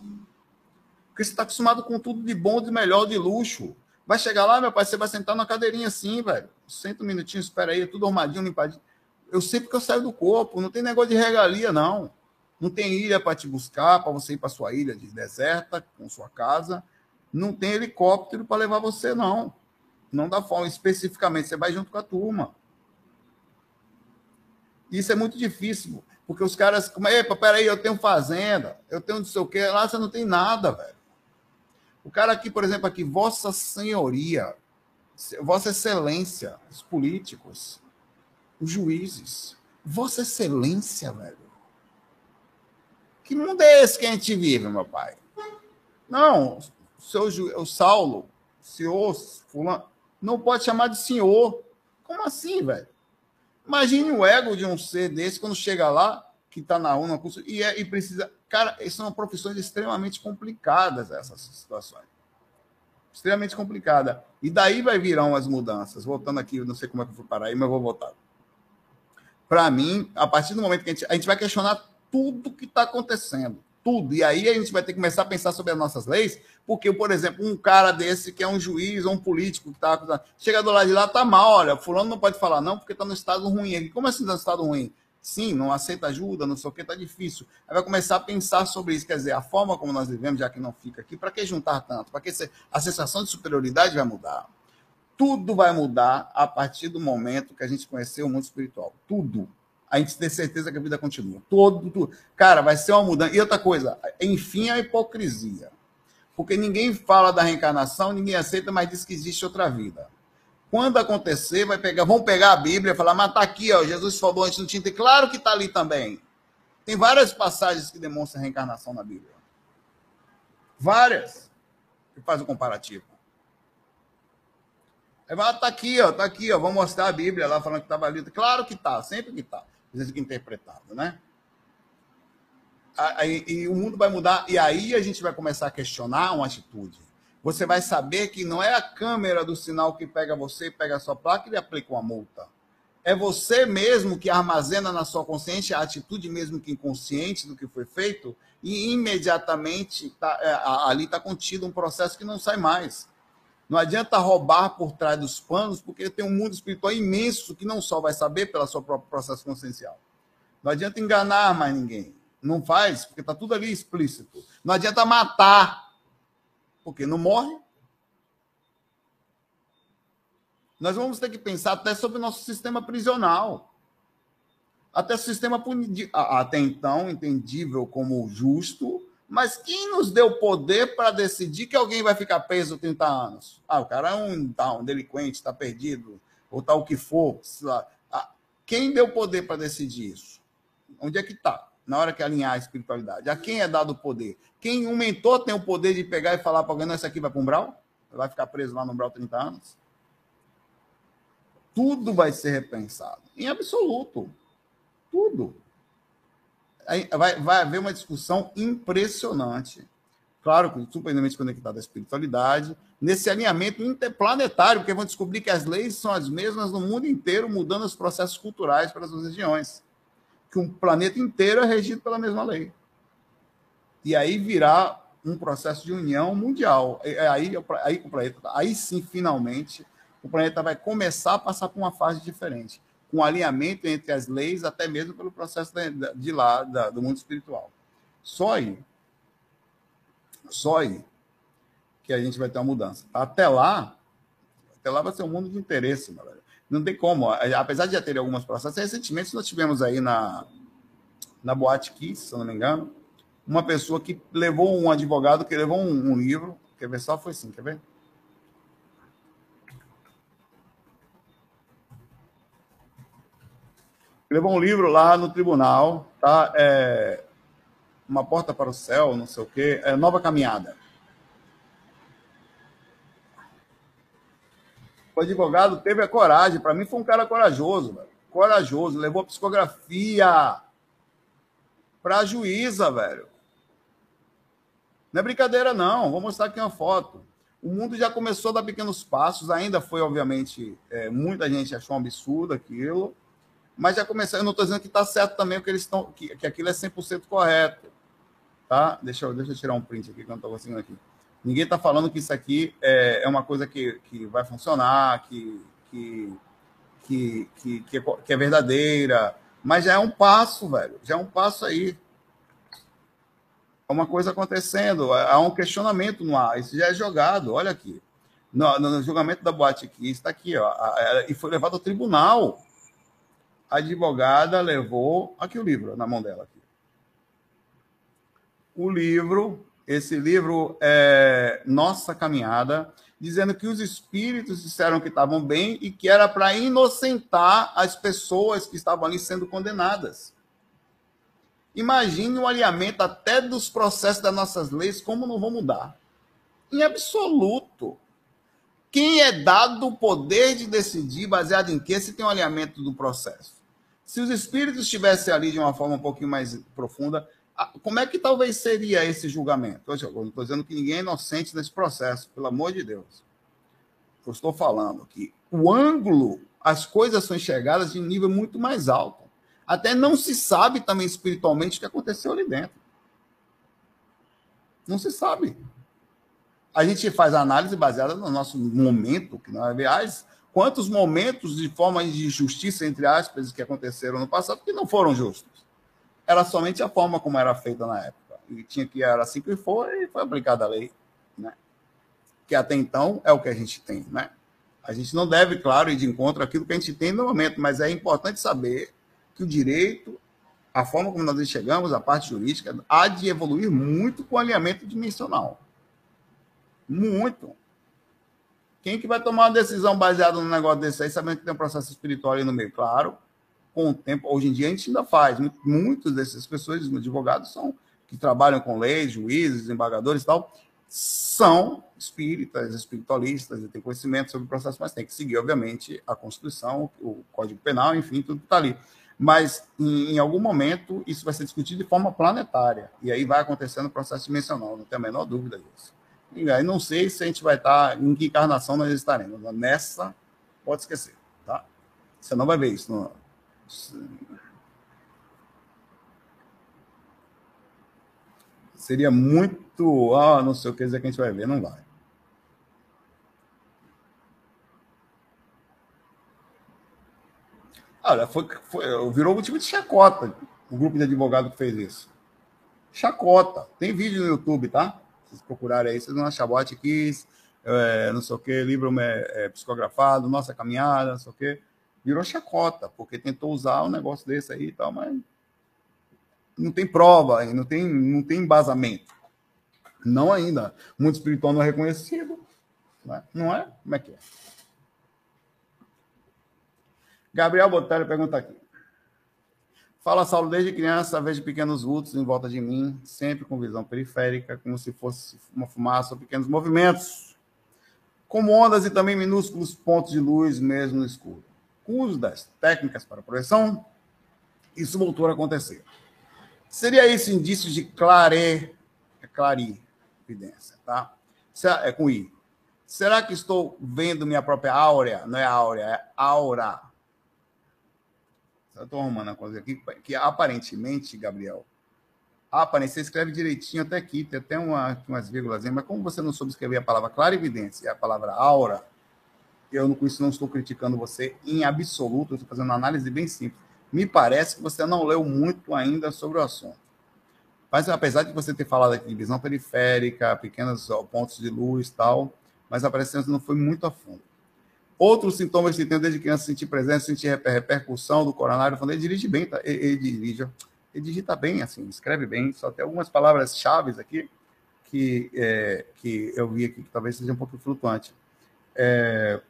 Porque você está acostumado com tudo de bom, de melhor, de luxo. Vai chegar lá, meu pai, você vai sentar na cadeirinha assim, velho. Senta um minutinho, espera aí, tudo armadinho, limpadinho. Eu sei porque eu saio do corpo, não tem negócio de regalia, não. Não tem ilha para te buscar, para você ir para sua ilha de deserta, com sua casa. Não tem helicóptero para levar você, não. Não dá forma, especificamente, você vai junto com a turma. Isso é muito difícil, porque os caras, como, epa, peraí, eu tenho fazenda, eu tenho não sei o quê, lá você não tem nada, velho. O cara aqui, por exemplo, aqui, Vossa Senhoria, Vossa Excelência, os políticos, os juízes, Vossa Excelência, velho. Que mundo é esse que a gente vive, meu pai? Não, o, seu, o Saulo, senhor, fulano, não pode chamar de senhor. Como assim, velho? Imagine o ego de um ser desse quando chega lá, que está na UNA, e, é, e precisa. Cara, são profissões extremamente complicadas, essas situações. Extremamente complicada. E daí vai virão as mudanças. Voltando aqui, não sei como é que eu fui parar aí, mas vou voltar. Para mim, a partir do momento que a gente, a gente vai questionar tudo que está acontecendo. Tudo. E aí a gente vai ter que começar a pensar sobre as nossas leis, porque, por exemplo, um cara desse que é um juiz ou um político que está acusando, chega do lado de lá, tá mal, olha, fulano não pode falar não, porque está no estado ruim. Como assim está no estado ruim? Sim, não aceita ajuda, não sei o que, está difícil. Aí vai começar a pensar sobre isso, quer dizer, a forma como nós vivemos, já que não fica aqui, para que juntar tanto? Para que a sensação de superioridade vai mudar? Tudo vai mudar a partir do momento que a gente conhecer o mundo espiritual. Tudo. A gente tem certeza que a vida continua. Todo, tudo. Cara, vai ser uma mudança. E outra coisa, enfim, a hipocrisia. Porque ninguém fala da reencarnação, ninguém aceita, mas diz que existe outra vida. Quando acontecer, vai pegar, vão pegar a Bíblia e falar, mas está aqui, ó, Jesus falou antes não tinha. Claro que está ali também. Tem várias passagens que demonstram a reencarnação na Bíblia. Várias. Que faz o um comparativo. Aí vai, tá aqui, ó, tá aqui, ó, vou mostrar a Bíblia lá falando que estava ali. Claro que tá, sempre que tá. Interpretado, né? E o mundo vai mudar, e aí a gente vai começar a questionar uma atitude você vai saber que não é a câmera do sinal que pega você, pega a sua placa e lhe aplica uma multa. É você mesmo que armazena na sua consciência a atitude mesmo que inconsciente do que foi feito e imediatamente tá, é, ali está contido um processo que não sai mais. Não adianta roubar por trás dos panos, porque tem um mundo espiritual imenso que não só vai saber pelo seu próprio processo consciencial. Não adianta enganar mais ninguém. Não faz, porque está tudo ali explícito. Não adianta matar, porque não morre. Nós vamos ter que pensar até sobre o nosso sistema prisional. Até o sistema até então entendível como justo, mas quem nos deu poder para decidir que alguém vai ficar preso 30 anos? Ah, o cara é um, tá, um delinquente, está perdido, ou tal tá o que for. Ah, quem deu poder para decidir isso? Onde é que está? na hora que alinhar a espiritualidade. A quem é dado o poder? Quem um mentor tem o poder de pegar e falar para alguém, não, esse aqui vai para o umbral? Vai ficar preso lá no umbral 30 anos? tudo vai ser repensado. Em absoluto. Tudo. Vai, vai haver uma discussão impressionante. Claro, surpreendentemente conectada à espiritualidade, nesse alinhamento interplanetário, porque vão descobrir que as leis são as mesmas no mundo inteiro, mudando os processos culturais para as regiões. Que um planeta inteiro é regido pela mesma lei. E aí virá um processo de união mundial. Aí, aí, o planeta, aí sim, finalmente, o planeta vai começar a passar por uma fase diferente, um alinhamento entre as leis, até mesmo pelo processo de lá, do mundo espiritual. Só aí. Só aí que a gente vai ter uma mudança. Até lá, até lá vai ser um mundo de interesse, galera. Não tem como. Apesar de já ter alguns processos, recentemente nós tivemos aí na, na Boate Kiss, se não me engano, uma pessoa que levou um advogado que levou um, um livro. Quer ver só? Foi assim, quer ver? Levou um livro lá no tribunal, tá? É, uma porta para o céu, não sei o quê, é, Nova Caminhada. O advogado teve a coragem, para mim foi um cara corajoso, velho. corajoso, levou a psicografia para a juíza, velho. Não é brincadeira, não. Vou mostrar aqui uma foto. O mundo já começou a dar pequenos passos, ainda foi, obviamente, é, muita gente achou um absurdo aquilo, mas já começou. Eu não estou dizendo que está certo também, porque eles estão, que, que aquilo é 100% correto. Tá? Deixa, eu, deixa eu tirar um print aqui que eu não estou conseguindo aqui. Ninguém está falando que isso aqui é, é uma coisa que, que vai funcionar, que, que, que, que, que, é, que é verdadeira, mas já é um passo, velho. Já é um passo aí. É uma coisa acontecendo, há um questionamento no ar. Isso já é jogado, olha aqui. No, no julgamento da Boate aqui, está aqui, ó, e foi levado ao tribunal a advogada levou aqui o livro na mão dela. Aqui. O livro, esse livro é Nossa Caminhada, dizendo que os espíritos disseram que estavam bem e que era para inocentar as pessoas que estavam ali sendo condenadas. Imagine o alinhamento até dos processos das nossas leis, como não vão mudar. Em absoluto. Quem é dado o poder de decidir baseado em que se tem um alinhamento do processo? Se os espíritos estivessem ali de uma forma um pouquinho mais profunda, como é que talvez seria esse julgamento? Eu não estou dizendo que ninguém é inocente nesse processo, pelo amor de Deus. Eu estou falando que o ângulo, as coisas são enxergadas de nível muito mais alto. Até não se sabe também espiritualmente o que aconteceu ali dentro. Não se sabe. A gente faz análise baseada no nosso momento, que não é, aliás, quantos momentos de forma de justiça, entre aspas, que aconteceram no passado, que não foram justos. Era somente a forma como era feita na época. E tinha que era assim que foi, e foi aplicada a lei. Né? Que até então é o que a gente tem. Né? A gente não deve, claro, ir de encontro àquilo que a gente tem no momento, mas é importante saber que o direito, a forma como nós chegamos, a parte jurídica, há de evoluir muito com o alinhamento dimensional. Muito. Quem que vai tomar uma decisão baseada num negócio desse aí, sabendo que tem um processo espiritual ali no meio? Claro, com o tempo, hoje em dia a gente ainda faz. Muitas dessas pessoas, advogados, são que trabalham com leis, juízes, desembargadores e tal, são espíritas, espiritualistas, têm conhecimento sobre o processo, mas tem que seguir, obviamente, a Constituição, o Código Penal, enfim, tudo está ali. Mas, em, em, algum momento, isso vai ser discutido de forma planetária. E aí vai acontecendo o processo dimensional, não tem a menor dúvida disso. Aí não sei se a gente vai estar, em que encarnação nós estaremos. Nessa, pode esquecer, tá? Você não vai ver isso. No... Seria muito, ah, não sei o que dizer que a gente vai ver, não vai. Olha, foi, foi, virou motivo de chacota o grupo de advogado que fez isso. Chacota. Tem vídeo no YouTube, tá? Vocês procurarem aí, vocês vão achar Boate Kiss, é, não sei o que, livro é, psicografado, Nossa Caminhada, não sei o que. Virou chacota, porque tentou usar um negócio desse aí e tal, mas não tem prova, não tem, não tem embasamento. Não ainda. O mundo espiritual não é reconhecido. Não é? Não é? Como é que é? Gabriel Botelho pergunta aqui. Fala, Saulo, desde criança vejo pequenos vultos em volta de mim, sempre com visão periférica, como se fosse uma fumaça ou pequenos movimentos, como ondas e também minúsculos pontos de luz, mesmo no escuro. Com o uso das técnicas para projeção, isso voltou a acontecer. Seria isso indício de clare, é clarividência, tá? É com I. Será que estou vendo minha própria áurea? Não é áurea, é aura. Eu estou arrumando a coisa aqui, que aparentemente, Gabriel, aparentemente, você escreve direitinho até aqui, tem até uma, umas vírgulas, mas como você não soube escrever a palavra clarividência e a palavra aura, eu com isso não estou criticando você em absoluto, estou fazendo uma análise bem simples me parece que você não leu muito ainda sobre o assunto. Mas apesar de você ter falado aqui de visão periférica, pequenos pontos de luz e tal, mas a presença não foi muito a fundo. Outros sintomas que tem desde criança, sentir presença, sentir repercussão do coronário, falando, ele dirige bem, tá? ele, ele dirige, ele digita bem, assim, escreve bem, só tem algumas palavras-chave aqui que, é, que eu vi aqui, que talvez seja um pouco flutuante. É,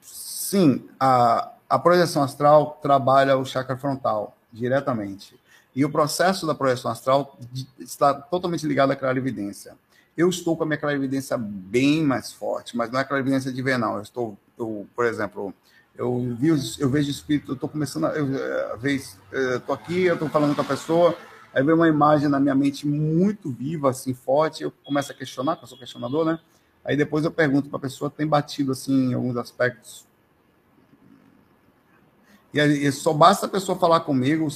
sim, a, a projeção astral trabalha o chakra frontal diretamente. E o processo da projeção astral está totalmente ligado à clarividência. Eu estou com a minha clarividência bem mais forte, mas não é clarividência de ver, não. Eu estou, eu, por exemplo, eu, vi, eu vejo espírito, eu estou começando a. Eu, vez, estou aqui, eu estou falando com a pessoa, aí vem uma imagem na minha mente muito viva, assim, forte, eu começo a questionar, porque eu sou questionador, né? Aí depois eu pergunto para a pessoa, tem batido, assim, em alguns aspectos e só basta a pessoa falar comigo,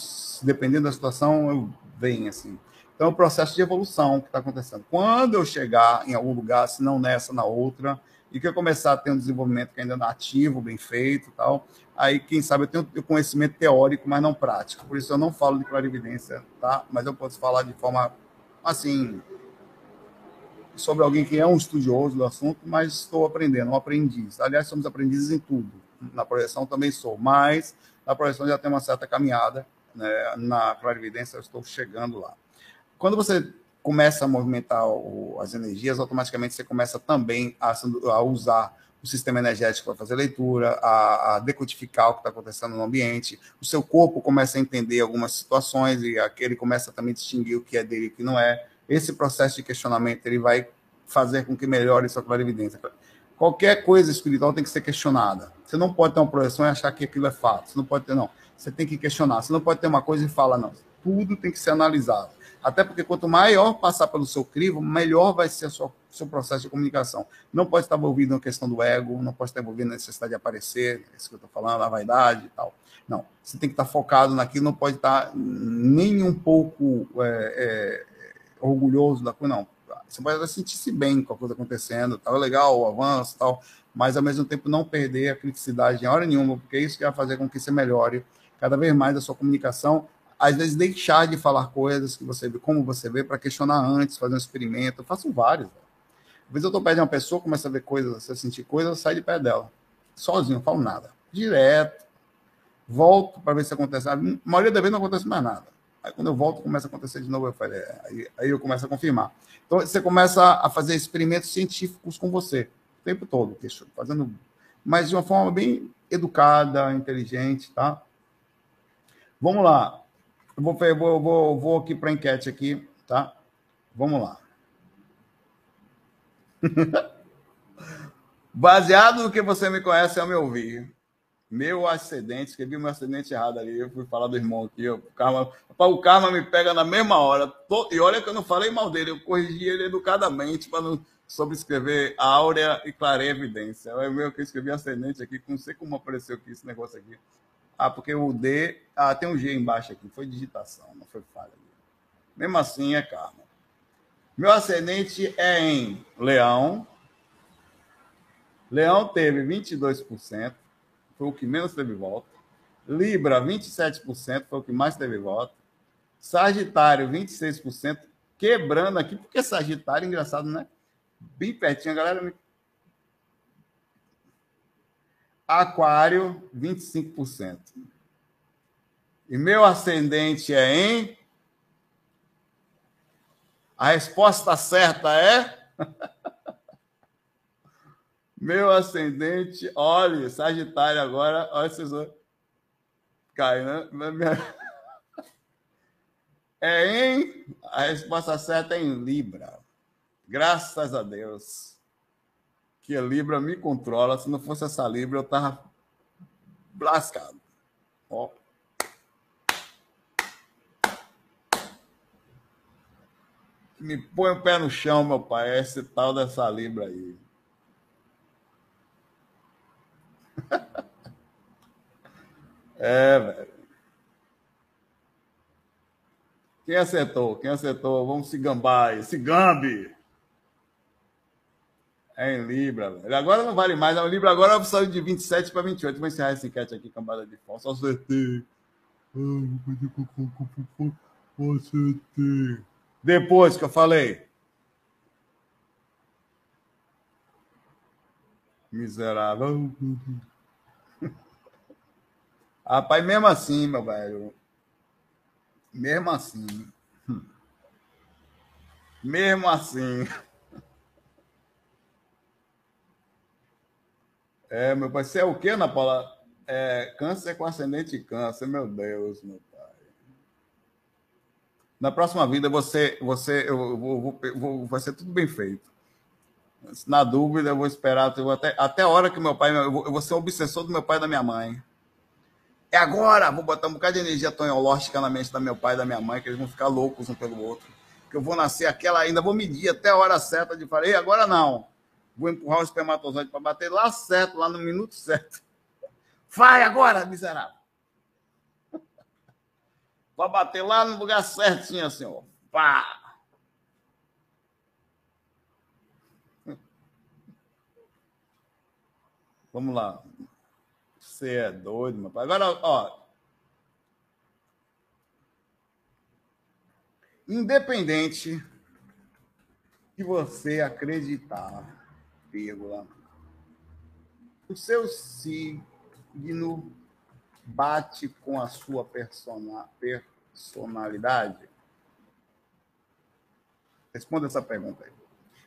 dependendo da situação, eu venho assim. Então, é um processo de evolução que está acontecendo. Quando eu chegar em algum lugar, se não nessa, na outra, e que eu começar a ter um desenvolvimento que ainda é ativo, bem feito tal, aí, quem sabe, eu tenho conhecimento teórico, mas não prático. Por isso, eu não falo de clarividência, tá? Mas eu posso falar de forma, assim, sobre alguém que é um estudioso do assunto, mas estou aprendendo, um aprendiz. Aliás, somos aprendizes em tudo na projeção também sou, mas na projeção já tem uma certa caminhada, né? na clarividência eu estou chegando lá. Quando você começa a movimentar o, as energias, automaticamente você começa também a, a usar o sistema energético para fazer leitura, a, a decodificar o que está acontecendo no ambiente, o seu corpo começa a entender algumas situações e aquele começa também a distinguir o que é dele e o que não é. Esse processo de questionamento ele vai fazer com que melhore sua clarividência. Qualquer coisa espiritual tem que ser questionada. Você não pode ter uma projeção e achar que aquilo é fato. Você não pode ter, não. Você tem que questionar. Você não pode ter uma coisa e falar, não. Tudo tem que ser analisado. Até porque quanto maior passar pelo seu crivo, melhor vai ser o seu processo de comunicação. Não pode estar envolvido na questão do ego, não pode estar envolvido na necessidade de aparecer, é isso que eu estou falando, a vaidade e tal. Não, você tem que estar focado naquilo, não pode estar nem um pouco é, é, orgulhoso da coisa, não você pode sentir-se bem com a coisa acontecendo, tá legal, o avanço tal, mas ao mesmo tempo não perder a criticidade em hora nenhuma, porque é isso que vai fazer com que você melhore cada vez mais a sua comunicação. Às vezes deixar de falar coisas que você vê, como você vê, para questionar antes, fazer um experimento. Eu faço vários. Às vezes eu estou perto de uma pessoa, começa a ver coisas, a sentir coisas, eu saio de pé dela. Sozinho, não falo nada. Direto. Volto para ver se acontece. A maioria da vez não acontece mais nada. Aí quando eu volto, começa a acontecer de novo. Eu falei, é, aí, aí eu começo a confirmar. Então você começa a fazer experimentos científicos com você o tempo todo, fazendo, mas de uma forma bem educada, inteligente, tá? Vamos lá. Eu vou, vou, vou, vou aqui para a enquete aqui, tá? Vamos lá. *laughs* Baseado no que você me conhece ao me ouvir, meu ascendente, escrevi meu ascendente errado ali. Eu fui falar do irmão aqui. O karma, o karma me pega na mesma hora. E olha que eu não falei mal dele, eu corrigi ele educadamente para não sobrescrever áurea e clareia evidência. É meu que eu escrevi ascendente aqui, não sei como apareceu aqui esse negócio aqui. Ah, porque o D. Ah, tem um G embaixo aqui. Foi digitação, não foi falha. Mesmo assim é karma. Meu ascendente é em Leão. Leão teve 22% foi o que menos teve voto. Libra, 27%, foi o que mais teve voto. Sagitário, 26%, quebrando aqui, porque Sagitário, engraçado, né? Bem pertinho, a galera. Aquário, 25%. E meu ascendente é em. A resposta certa é. *laughs* Meu ascendente, olha, Sagitário agora, olha vocês. Cai, né? *laughs* É em. A resposta certa é em Libra. Graças a Deus. Que a Libra me controla. Se não fosse essa Libra, eu tava lascado. Ó. Me põe o pé no chão, meu pai. É esse tal dessa Libra aí. *laughs* é, velho. Quem acertou? Quem acertou? Vamos se gambar aí. Se gambe! É em Libra, velho. Agora não vale mais. A Libra agora saiu de 27 para 28. Vou encerrar essa enquete aqui, cambada de fome. Só acertei. Acertei. Depois que eu falei. Miserável. *laughs* Rapaz, mesmo assim, meu velho. Mesmo assim. Mesmo assim. É, meu pai, você é o quê, Ana Paula? É, câncer com ascendente câncer, meu Deus, meu pai. Na próxima vida, você, você, eu vou, vou, vou, vai ser tudo bem feito. Na dúvida, eu vou esperar eu vou até, até a hora que meu pai. Eu vou, eu vou ser obsessor do meu pai e da minha mãe. É agora! Vou botar um bocado de energia tonhológica na mente da meu pai e da minha mãe, que eles vão ficar loucos um pelo outro. Que eu vou nascer aquela ainda, vou medir até a hora certa de falar, agora não. Vou empurrar o espermatozoide para bater lá certo, lá no minuto certo. Vai agora, miserável! Vai bater lá no lugar certinho, assim, ó. Pá! Vamos lá. Você é doido, meu pai. Agora, ó. Independente de você acreditar, vírgula, o seu signo bate com a sua persona, personalidade? Responda essa pergunta aí.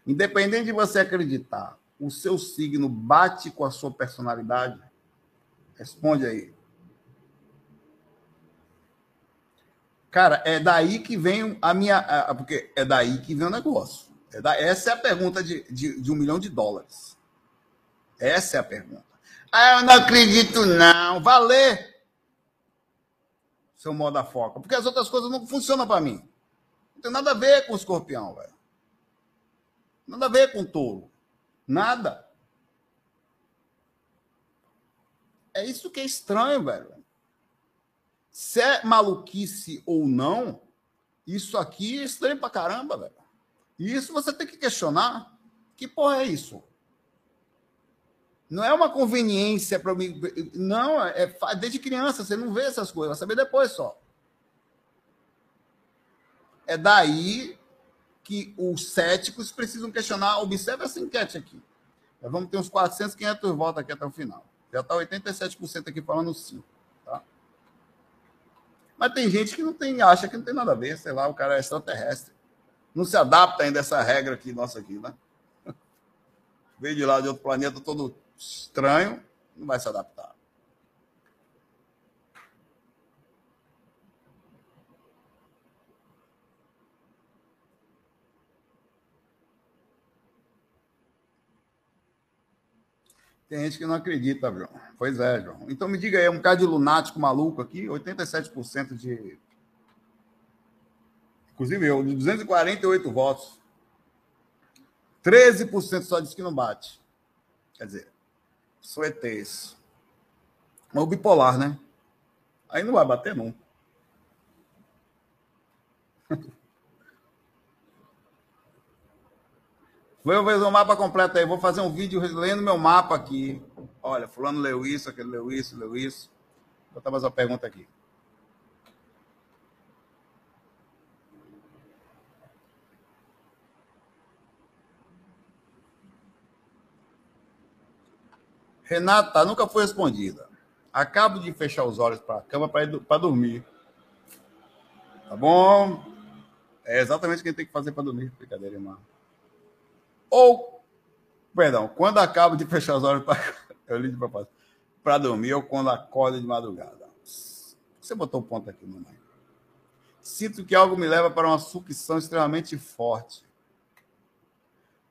Independente de você acreditar, o seu signo bate com a sua personalidade? Responde aí. Cara, é daí que vem a minha. Porque é daí que vem o negócio. É essa é a pergunta de, de, de um milhão de dólares. Essa é a pergunta. Ah, eu não acredito, não. Valer. Seu modo da foca. Porque as outras coisas não funcionam para mim. Não tem nada a ver com o escorpião, velho. Nada a ver com o touro. Nada. É isso que é estranho, velho. Se é maluquice ou não, isso aqui é estranho pra caramba, velho. E isso você tem que questionar. Que porra é isso? Não é uma conveniência para mim. Não, é desde criança, você não vê essas coisas, vai saber depois só. É daí que os céticos precisam questionar. Observe essa enquete aqui. Nós vamos ter uns 400, 500 votos aqui até o final. Já está 87% aqui falando sim. Tá? Mas tem gente que não tem, acha que não tem nada a ver, sei lá, o cara é extraterrestre. Não se adapta ainda a essa regra aqui, nossa aqui, né? *laughs* Veio de lá de outro planeta todo estranho, não vai se adaptar. Tem gente que não acredita, João. Pois é, João. Então me diga aí, um bocado de lunático maluco aqui, 87% de. Inclusive eu, de 248 votos. 13% só diz que não bate. Quer dizer, sou ETs. Mas o bipolar, né? Aí não vai bater nunca. *laughs* Vou fazer um mapa completo aí. Vou fazer um vídeo lendo meu mapa aqui. Olha, fulano leu isso, aquele leu isso, leu isso. Vou botar mais uma pergunta aqui. Renata, nunca foi respondida. Acabo de fechar os olhos para a cama para dormir. Tá bom? É exatamente o que tem que fazer para dormir. Brincadeira, irmão. Ou, perdão, quando acabo de fechar os olhos para. *laughs* Eu. Para dormir ou quando acorda de madrugada. Você botou o ponto aqui, mamãe. Sinto que algo me leva para uma sucção extremamente forte.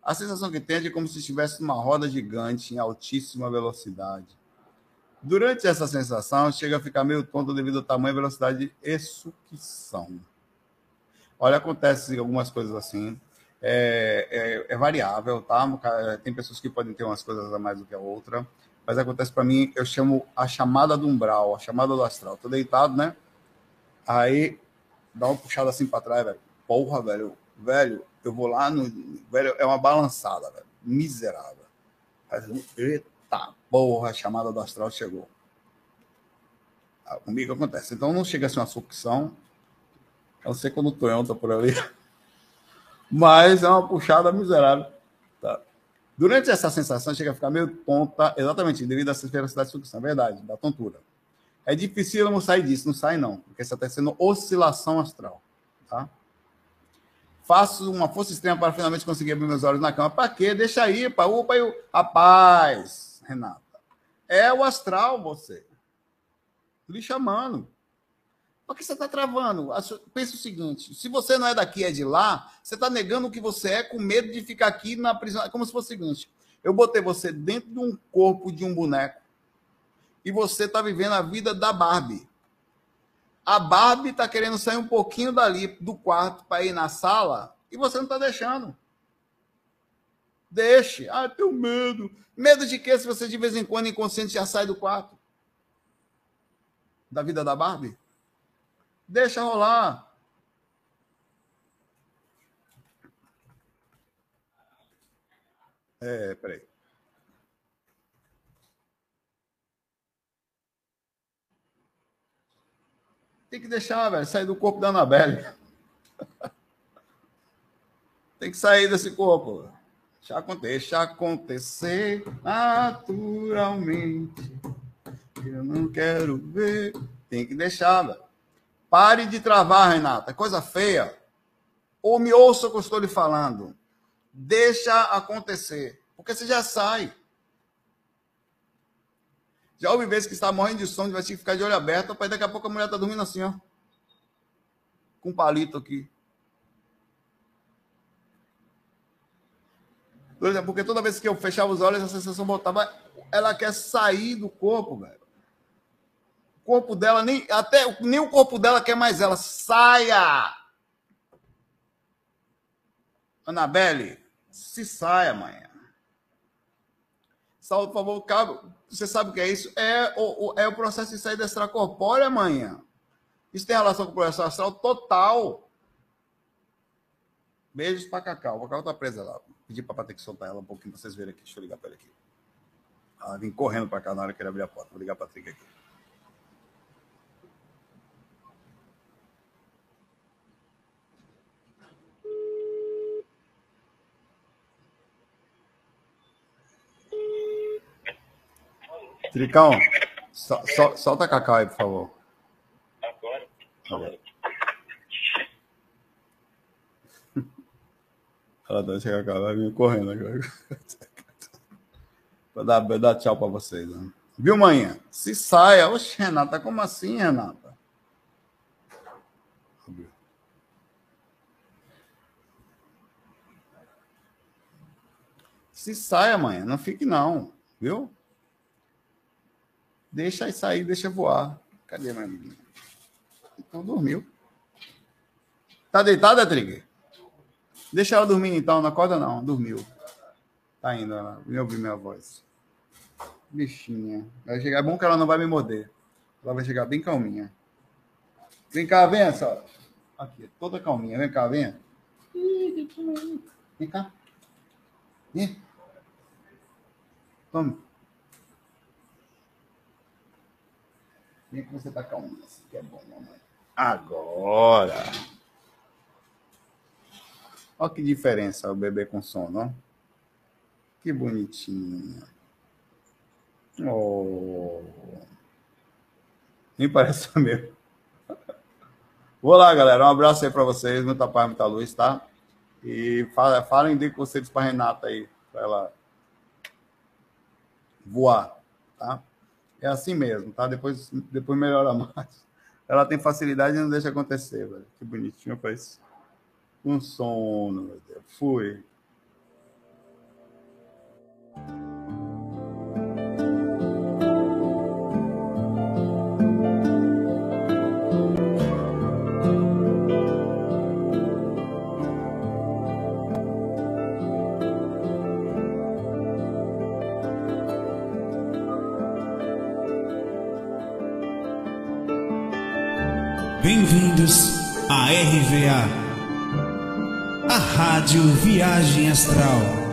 A sensação que tem é como se estivesse numa roda gigante em altíssima velocidade. Durante essa sensação, chega a ficar meio tonto devido ao tamanho e velocidade de sucção. Olha, acontece algumas coisas assim. É, é, é, variável, tá? Tem pessoas que podem ter umas coisas a mais do que a outra. Mas acontece para mim, eu chamo a chamada do umbral, a chamada do astral. Tô deitado, né? Aí dá uma puxada assim para trás, velho. Porra, velho. Velho, eu vou lá no. Velho, é uma balançada, velho. Miserável. Eita porra, a chamada do astral chegou. Ah, comigo acontece. Então não chega a ser uma sucção. Eu sei quando o Tonhão tá por ali. *laughs* Mas é uma puxada miserável. Tá. Durante essa sensação, chega a ficar meio tonta, exatamente devido a essa velocidade de sucção. É verdade, da tontura. É difícil não sair disso, não sai não, porque você está sendo oscilação astral. Tá? Faço uma força extrema para finalmente conseguir abrir meus olhos na cama. Para quê? Deixa aí, para upa aí. Rapaz, Renata. É o astral você. Lhe chamando. Por que você está travando? Pensa o seguinte: se você não é daqui, é de lá, você está negando o que você é com medo de ficar aqui na prisão. É como se fosse o seguinte: eu botei você dentro de um corpo de um boneco e você está vivendo a vida da Barbie. A Barbie está querendo sair um pouquinho dali do quarto para ir na sala e você não está deixando. Deixe. Ah, tenho medo. Medo de quê se você de vez em quando inconsciente já sai do quarto? Da vida da Barbie? Deixa rolar. É, peraí. Tem que deixar, velho, sair do corpo da Anabelle. *laughs* Tem que sair desse corpo. Deixa acontecer, acontecer naturalmente. Eu não quero ver. Tem que deixar, velho. Pare de travar, Renata. Coisa feia. Ou me ouça o que eu estou lhe falando. Deixa acontecer. Porque você já sai. Já houve vezes que está morrendo de sono, vai ter que ficar de olho aberto, para daqui a pouco a mulher está dormindo assim, ó. Com um palito aqui. Porque toda vez que eu fechava os olhos, a sensação voltava. Ela quer sair do corpo, velho. O corpo dela, nem, até, nem o corpo dela quer mais ela. Saia! Anabelle, se saia amanhã. Saúde, por favor, cabe, você sabe o que é isso? É o, é o processo de saída extracorpórea amanhã. Isso tem relação com o processo astral total. Beijos para Cacau. A Cacau tá presa lá. Pedi para ter que soltar ela um pouquinho para vocês verem aqui. Deixa eu ligar para ele aqui. Ela vem correndo para cá na hora que ele abrir a porta. Vou ligar para Patrick aqui. Tricão, so, so, solta a Cacau aí, por favor. Agora? Agora. *laughs* Ela tá chegando, Cacau, vai vir correndo agora. Vou dar, vou dar tchau pra vocês. Né? Viu, manhã? Se saia. Oxe, Renata, como assim, Renata? Se saia, manhã. Não fique, não. Viu? Deixa sair, deixa voar. Cadê minha menina? Então dormiu. Tá deitada, Trigger? Deixa ela dormir então, não acorda não. Dormiu. Tá indo, ela me ouvir minha voz. Bichinha. Vai chegar, é bom que ela não vai me morder. Ela vai chegar bem calminha. Vem cá, vem, só. Aqui, toda calminha. Vem cá, vem. Vem cá. Vem. Tome. Vem que você tá calmo. Assim, que é bom, mamãe. Agora. Olha que diferença o bebê com sono, ó. Que bonitinho. Oh. Nem parece mesmo. Vou lá, galera. Um abraço aí para vocês. Muita paz, muita luz, tá? E falem de vocês para Renata aí, para ela voar, tá? É assim mesmo, tá? Depois, depois melhora mais. Ela tem facilidade e não deixa acontecer, velho. Que bonitinho faz. Um sono, meu Deus. Fui. Rádio Viagem Astral.